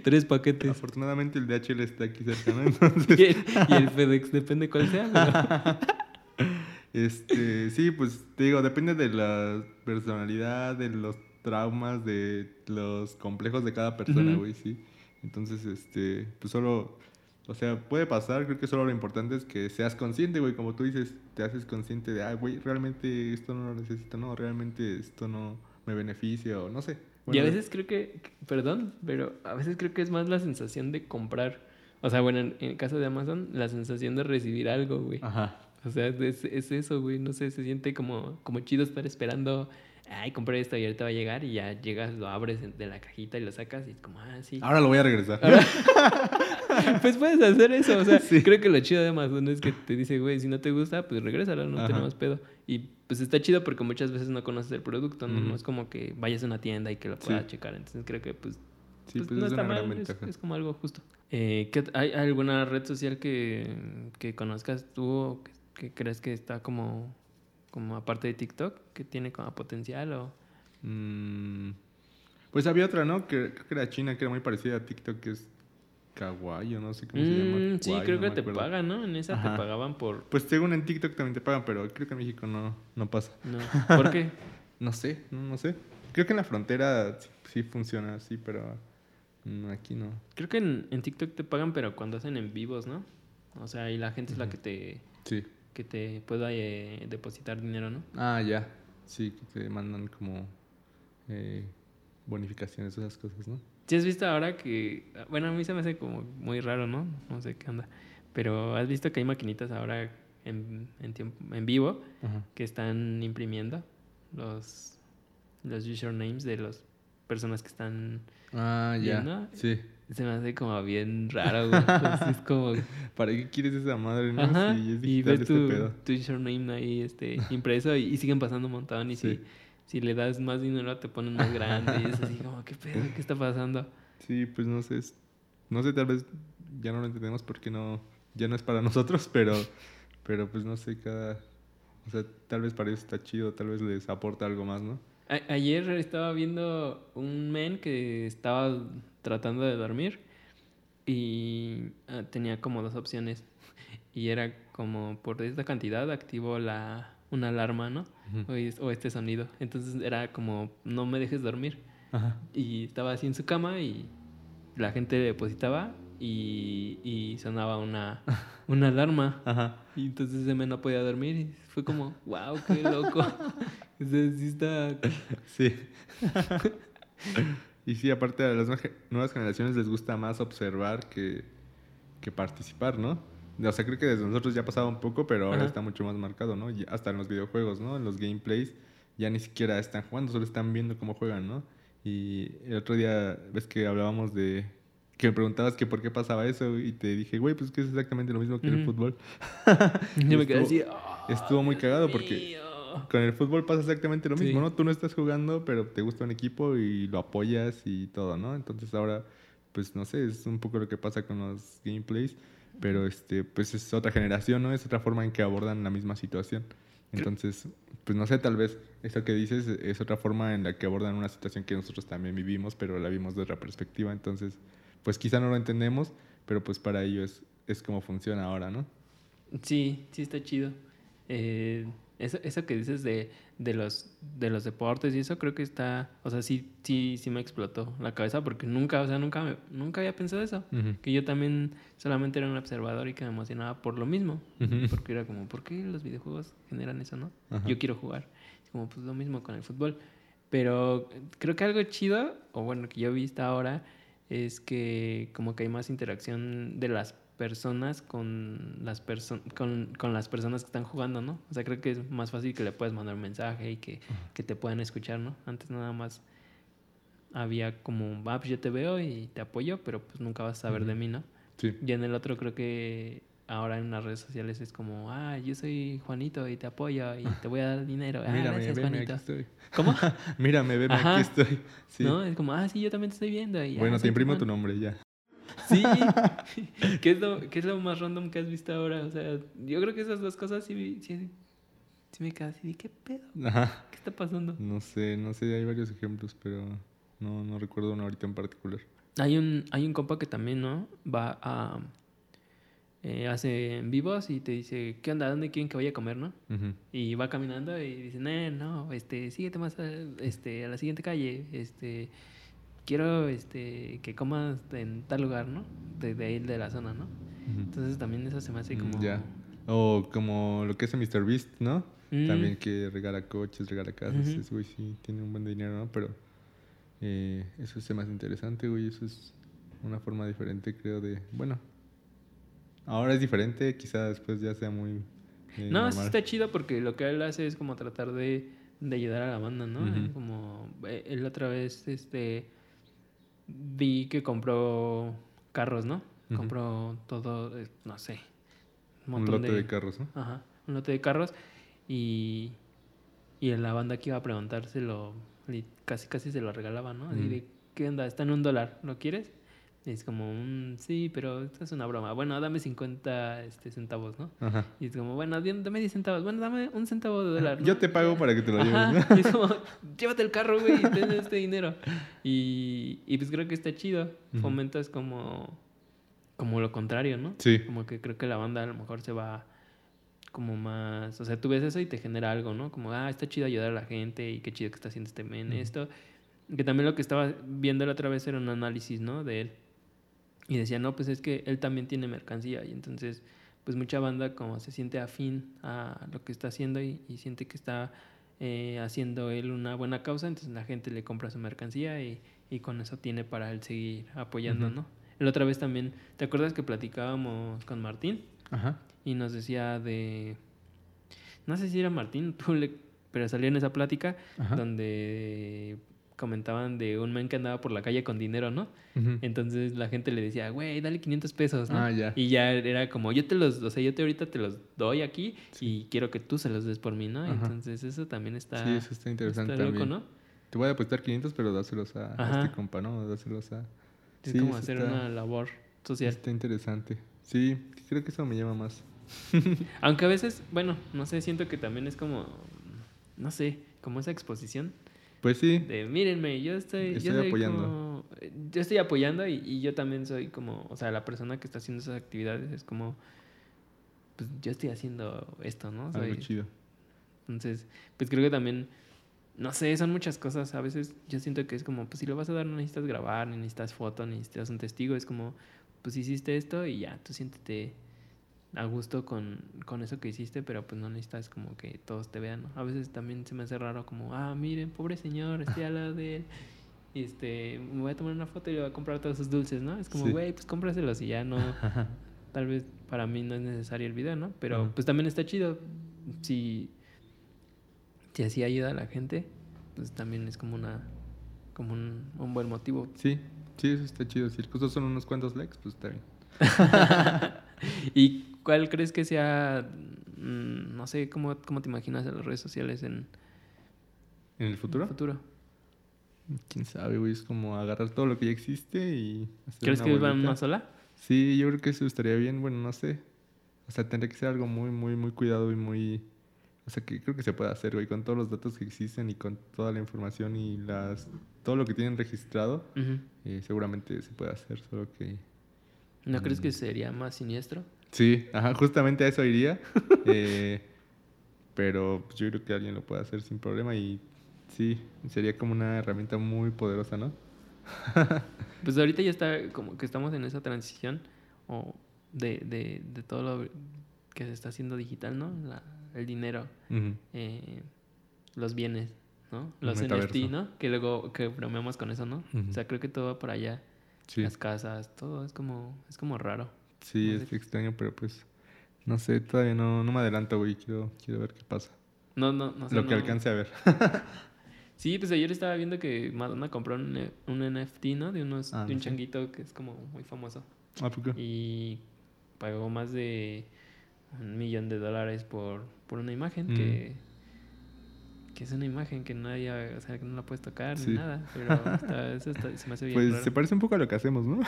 tres paquetes. Afortunadamente el DHL está aquí cerca, ¿no? Entonces, Y el, y el FedEx, depende cuál sea. pero- este, sí, pues te digo, depende de la personalidad, de los traumas, de los complejos de cada persona, güey, sí. Entonces, este, pues solo, o sea, puede pasar, creo que solo lo importante es que seas consciente, güey, como tú dices, te haces consciente de, ah, güey, realmente esto no lo necesito, no, realmente esto no me beneficia o no sé. y a veces creo que, perdón, pero a veces creo que es más la sensación de comprar. O sea, bueno, en, en el caso de Amazon, la sensación de recibir algo, güey. Ajá. O sea, es, es eso, güey. No sé, se siente como, como chido estar esperando. Ay, compré esto y ahorita va a llegar. Y ya llegas, lo abres de la cajita y lo sacas. Y es como, ah, sí. Ahora lo voy a regresar. Pues puedes hacer eso. O sea, Sí. creo que lo chido de Amazon es que te dice, güey, si no te gusta, pues regrésalo, no Ajá. tenemos pedo. Y pues está chido porque muchas veces no conoces el producto, ¿no? Es como que vayas a una tienda y que lo Sí. puedas checar. Entonces creo que, pues, Sí, pues, pues, no es está una gran mal, es, ventaja. es como algo justo. Eh, ¿qué ot- ¿hay, hay alguna red social que, que conozcas tú o que, que crees que está como, como aparte de TikTok, que tiene como potencial o... Mm, pues había otra, ¿no? Que creo que era china, que era muy parecida a TikTok, que es Kawaii, o no sé cómo se llama. Mm, sí, Kawaii, creo no que te acuerdo. pagan, ¿no? En esa te pagaban por... Pues según en TikTok también te pagan, pero creo que en México no, no pasa. No. ¿Por qué? No sé, no, no sé. Creo que en la frontera sí, sí funciona así, pero mm, aquí no. Creo que en, en TikTok te pagan, pero cuando hacen en vivos, ¿no? O sea, y la gente es la que te, Sí. Que te pueda eh, depositar dinero, ¿no? Ah, ya. Sí, que te mandan como eh, bonificaciones, esas cosas, ¿no? Si has visto ahora que, bueno, a mí se me hace como muy raro, ¿no? No sé qué onda. Pero has visto que hay maquinitas ahora en, en, tiempo, en vivo Ajá. que están imprimiendo los, los usernames de las personas que están... Ah, ya. Sí. Se me hace como bien raro, güey. Pues es como... ¿Para qué quieres esa madre, no? Ajá, Si es y ves este tu, pedo. tu username ahí este, impreso y, y siguen pasando un montón. Y si, Sí. si le das más dinero te ponen más grande. y es así como, ¿qué pedo? ¿Qué está pasando? Sí, pues no sé. No sé, tal vez ya no lo entendemos porque no, ya no es para nosotros, pero, pero pues no sé, cada. O sea, tal vez para ellos está chido, tal vez les aporta algo más, ¿no? A- ayer estaba viendo un men que estaba tratando de dormir y ah, tenía como dos opciones. Y era como por esta cantidad activo la, una alarma, ¿no? O, es- o este sonido. Entonces era como, no me dejes dormir. Ajá. Y estaba así en su cama y la gente le depositaba y, y sonaba una, una alarma. Ajá. Y entonces ese men no podía dormir y fue como, wow, qué loco. sí está... Sí. y sí, aparte a las nue- nuevas generaciones les gusta más observar que, que participar, ¿no? O sea, creo que desde nosotros ya pasaba un poco, pero ahora Ajá. está mucho más marcado, ¿no? Y hasta en los videojuegos, ¿no? En los gameplays ya ni siquiera están jugando, solo están viendo cómo juegan, ¿no? Y el otro día, ves que hablábamos de... Que me preguntabas que por qué pasaba eso y te dije, güey, pues que es exactamente lo mismo que en el fútbol. Yo me quedé así... "Oh, estuvo muy cagado porque- mío". Con el fútbol pasa exactamente lo Sí. mismo, ¿no? Tú no estás jugando, pero te gusta un equipo y lo apoyas y todo, ¿no? Entonces ahora, pues no sé, es un poco lo que pasa con los gameplays, pero este, pues es otra generación, ¿no? Es otra forma en que abordan la misma situación. Entonces, pues no sé, tal vez eso que dices es otra forma en la que abordan una situación que nosotros también vivimos, pero la vimos de otra perspectiva. Entonces, pues quizá no lo entendemos, pero pues para ellos es como funciona ahora, ¿no? Sí, sí está chido. eh, eso, eso que dices de, de, los, de los deportes y eso creo que está, o sea, sí, sí, sí me explotó la cabeza porque nunca, o sea, nunca, me- nunca había pensado eso. Que yo también solamente era un observador y que me emocionaba por lo mismo. Porque era como, ¿por qué los videojuegos generan eso, no? Yo quiero jugar. Es como, pues lo mismo con el fútbol. Pero creo que algo chido, o bueno, que yo he visto ahora, es que como que hay más interacción de las personas con las, perso- con, con las personas que están jugando, ¿no? O sea, creo que es más fácil que le puedas mandar un mensaje y que, que te puedan escuchar, ¿no? Antes nada más había como, ah, pues yo te veo y te apoyo, pero pues nunca vas a saber de mí, ¿no? Sí. Y en el otro creo que ahora en las redes sociales es como, ah, yo soy Juanito y te apoyo y te voy a dar dinero. Ah, Mírame, gracias, veme, aquí Juanito. estoy. ¿Cómo? Mírame, veme, Ajá. aquí estoy. Sí. ¿No? Es como, ah, sí, yo también te estoy viendo. Y, Bueno, "Ah, te imprimo tu fan". nombre ya. Sí. ¿Qué es, lo, ¿Qué es lo más random que has visto ahora? O sea, yo creo que esas dos cosas sí, sí, sí me quedo así ¿qué pedo? Ajá. ¿Qué está pasando? No sé, no sé, hay varios ejemplos, pero no, no recuerdo uno ahorita en particular. Hay un, hay un compa que también, ¿no? Va a... eh, hace en vivos y te dice, ¿qué onda? ¿Dónde quieren que vaya a comer, no? Y va caminando y dice, no, no, este, síguete más a, este, a la siguiente calle, este, quiero este, que comas en tal lugar, ¿no? De, de ahí de la zona, ¿no? Ujú. Entonces también eso se me hace Mm, como... ya. O como lo que hace Mr. Beast, ¿no? Mm. También que regala coches, regala casas. Ujú. Ese güey sí tiene un buen dinero, ¿no? Pero eh, eso es más interesante, güey. Eso es una forma diferente, creo, de... Bueno, ahora es diferente, quizá después ya sea muy... eh, No, sí está chido porque lo que él hace es como tratar de, de ayudar a la banda, ¿no? Ujú. Como eh, él otra vez, este, vi que compró carros, ¿no? Compró todo, eh, no sé, un Un montón lote de carros, ¿no? Ajá, un lote de carros y, y en la banda que iba a preguntárselo, casi casi se lo regalaba, ¿no? Así Mm. de, ¿qué onda? Está en un dólar, ¿lo quieres? Y es como, "Mm, sí, pero esto es una broma. Bueno, dame 50 este, centavos, ¿no? Ajá. Y es como, bueno, dame 10 centavos. Bueno, dame un centavo de dólar. ¿no? Yo te pago para que te lo Ajá, lleves, ¿no? y es como, llévate el carro, güey, y ten este dinero. Y, y pues creo que está chido. Fomentas como, como lo contrario, ¿no? Sí. Como que creo que la banda a lo mejor se va como más... O sea, tú ves eso y te genera algo, ¿no? Como, ah, está chido ayudar a la gente y qué chido que está haciendo este men esto. Que también lo que estaba viendo la otra vez era un análisis, ¿no? De él. Y decía, no, pues es que él también tiene mercancía y entonces, pues mucha banda como se siente afín a lo que está haciendo y, y siente que está eh, haciendo él una buena causa, entonces la gente le compra su mercancía y, y con eso tiene para él seguir apoyando. ¿no? La otra vez también, ¿te acuerdas que platicábamos con Martín? Ajá. Y nos decía de... No sé si era Martín, tú le- pero salió en esa plática Ajá. donde comentaban de un men que andaba por la calle con dinero, ¿no? Entonces la gente le decía, güey, dale 500 pesos, ¿no? Ah, ya. Y ya era como, yo te los, o sea, yo te ahorita te los doy aquí y quiero que tú se los des por mí, ¿no? Ajá. Entonces eso también está, Sí, eso está interesante está loco, también. ¿no? Te voy a apostar 500, pero dáselos a, este compa, ¿no? Dáselos a... Es Sí, como hacer está- una labor social. Está interesante. Sí, creo que eso me llama más. Aunque a veces, bueno, no sé, siento que también es como, no sé, como esa exposición Pues sí. de mírenme, yo estoy, yo Estoy soy apoyando. como- yo estoy apoyando y, y yo también soy como, o sea, la persona que está haciendo esas actividades es como, pues yo estoy haciendo esto, ¿no? Algo Soy- chido. Entonces, pues creo que también, no sé, son muchas cosas. A veces yo siento que es como, pues si lo vas a dar, no necesitas grabar, ni necesitas foto, ni necesitas un testigo. Es como, pues hiciste esto y ya, tú siéntete a gusto con, con eso que hiciste, pero pues no necesitas como que todos te vean, ¿no? A veces también se me hace raro como, ah, miren, pobre señor, estoy al lado de él. Y este, me voy a tomar una foto y le voy a comprar todos sus dulces, ¿no? Es como, Sí. güey, pues cómpraselos y ya no, tal vez para mí no es necesario el video, ¿no? Pero pues también está chido. Si, si así ayuda a la gente, pues también es como una como un, un buen motivo. Sí, sí, eso está chido. Si el costo son unos cuantos likes, pues está bien. ¿Y cuál crees que sea, mm, no sé, cómo, cómo te imaginas en las redes sociales en ¿En el futuro? el futuro? Quién sabe, güey. Es como agarrar todo lo que ya existe y hacer ¿Crees una que van bolita. una sola? Sí, yo creo que eso estaría bien. Bueno, no sé. O sea, tendría que ser algo muy, muy, muy cuidado y muy... O sea, que creo que se puede hacer, güey. Con todos los datos que existen y con toda la información y las todo lo que tienen registrado, eh, seguramente se puede hacer. Solo que... ¿No crees que Mm. sería más siniestro? Sí, ajá, justamente a eso iría. Eh, Pero pues, yo creo que alguien lo puede hacer sin problema y sí, sería como una herramienta muy poderosa, ¿no? pues ahorita ya está como que estamos en esa transición o de, de, de todo lo que se está haciendo digital, ¿no? La, el dinero, eh, los bienes, ¿no? Los NFT, ¿no? Que luego que bromeamos con eso, ¿no? O sea, creo que todo va por allá. Las casas, todo es como, es como raro. Sí, es extraño, pero pues, no sé, todavía no, no me adelanto, güey. Quiero, quiero ver qué pasa. No, no, no sé. Lo que alcance a ver. sí, pues ayer estaba viendo que Madonna compró un, un NFT, ¿no? De, unos, ah, de un changuito que es como muy famoso. Ah, ¿por qué? Y pagó más de un millón de dólares por, por una imagen mm. que es una imagen que nadie, o sea, que no la puedes tocar ni nada, pero eso se me hace bien Pues se parece un poco a lo que hacemos, ¿no?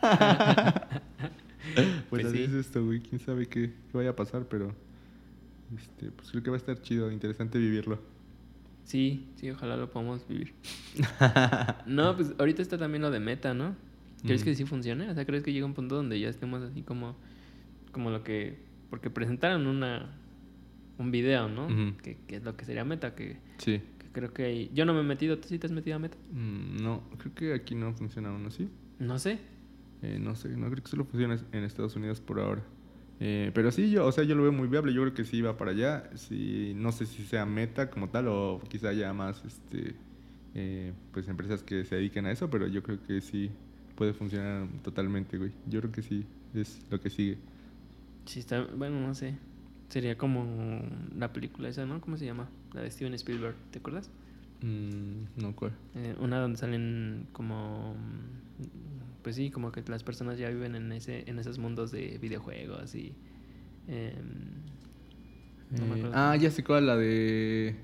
pues, pues, así es esto, güey, quién sabe qué, vaya a pasar, pero este, pues creo que va a estar chido, interesante vivirlo. Sí, sí, ojalá lo podamos vivir. no, pues ahorita está también lo de meta, ¿no? ¿Crees que sí funcione? O sea, ¿crees que llega un punto donde ya estemos así como como lo que... Porque presentaron una, un video, ¿no? que, es lo que sería Meta, que, sí. creo que Yo no me he metido, ¿tú sí te has metido a Meta? Mm, no, creo que aquí no funciona aún así. No sé. Eh, no sé, no creo que solo funcione en Estados Unidos por ahora. Eh, pero sí, yo, o sea, yo lo veo muy viable. Yo creo que sí va para allá. Sí, no sé si sea Meta como tal o quizá haya más, este, eh, pues empresas que se dediquen a eso, pero yo creo que sí puede funcionar totalmente, güey. Yo creo que sí es lo que sigue. Sí, está, bueno, no sé. Sería como la película esa, ¿no? ¿Cómo se llama? La de Steven Spielberg, ¿te acuerdas? Mm, no, ¿cuál? Eh, una donde salen como... Pues sí, como que las personas ya viven en ese en esos mundos de videojuegos y... Em, eh, ah, ya sé cuál, la de...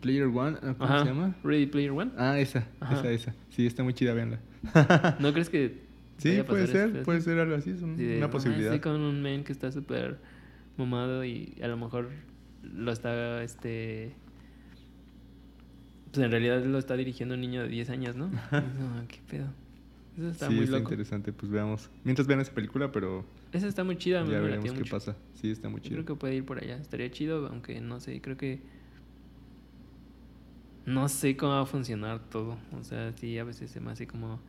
Player One, ¿cómo se llama? Ready Player One. Ah, esa, esa, esa. Sí, está muy chida, véanla. ¿No crees que Sí, puede ser, puede ser algo así, es una posibilidad. Sí, con un men que está súper mamado y a lo mejor lo está, este... Pues en realidad lo está dirigiendo un niño de 10 años, ¿no? no, qué pedo. Eso está sí, muy está interesante, pues veamos. Mientras vean esa película, pero... Esa está muy chida, Ya veremos qué pasa. Sí, está muy chido. Creo que puede ir por allá. Estaría chido, aunque no sé, creo que... No sé cómo va a funcionar todo. O sea, sí, a veces se me hace como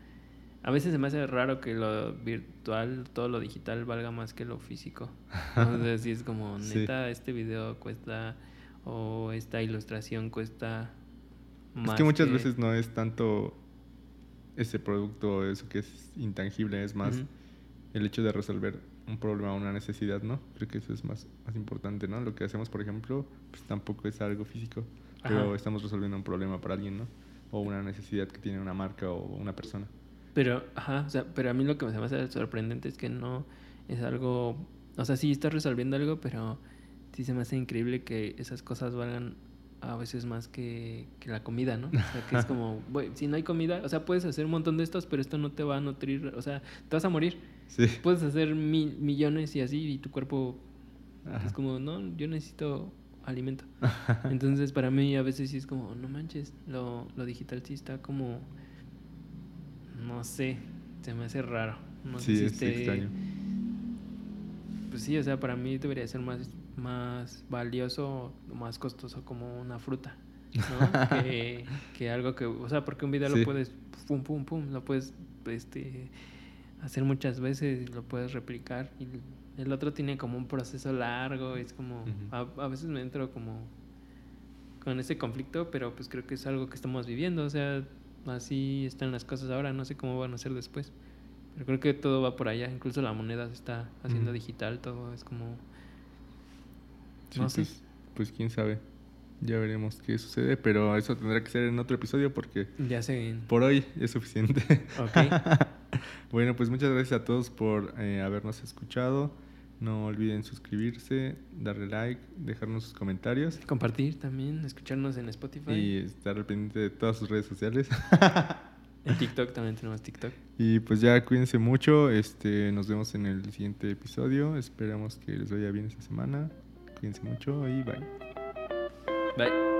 a veces se me hace raro que lo virtual, todo lo digital valga más que lo físico. Entonces, si es como, neta, este video cuesta, o esta ilustración cuesta más. Es que muchas veces no es tanto ese producto, eso que es intangible, es más el hecho de resolver un problema o una necesidad, ¿no? Creo que eso es más, más importante, ¿no? Lo que hacemos, por ejemplo, pues tampoco es algo físico, pero estamos resolviendo un problema para alguien, ¿no? O una necesidad que tiene una marca o una persona. Pero, ajá, o sea, pero a mí lo que me hace sorprendente es que no es algo, o sea, sí estás resolviendo algo, pero sí se me hace increíble que esas cosas valgan a veces más que, que la comida, ¿no? O sea, que es como, si no hay comida, o sea, puedes hacer un montón de estos, pero esto no te va a nutrir, o sea, te vas a morir. Sí. Puedes hacer mil, millones y así, y tu cuerpo es como, no, yo necesito alimento. Entonces, para mí a veces sí es como, no manches, lo, lo digital sí está como no sé, se me hace raro. No sí, sé si es extraño. Pues sí, o sea, para mí debería ser más, más valioso, más costoso como una fruta, ¿no? que, algo que, o sea, porque un video lo puedes, pum, pum, pum, lo puedes, este, hacer muchas veces y lo puedes replicar y el otro tiene como un proceso largo, es como, a, a veces me entro como con ese conflicto, pero pues creo que es algo que estamos viviendo, o sea, así están las cosas ahora, no sé cómo van a ser después. Pero creo que todo va por allá, incluso la moneda se está haciendo digital, todo es como... no sé. Pues, pues, quién sabe, ya veremos qué sucede, pero eso tendrá que ser en otro episodio porque... Ya sé. Por hoy es suficiente. Ok. bueno, pues muchas gracias a todos por eh, habernos escuchado. No olviden suscribirse, darle like, dejarnos sus comentarios. Compartir también, escucharnos en Spotify. Y estar al pendiente de todas sus redes sociales. en TikTok también tenemos TikTok. Y pues ya cuídense mucho. Este, nos vemos en el siguiente episodio. Esperamos que les vaya bien esta semana. Cuídense mucho y bye. Bye.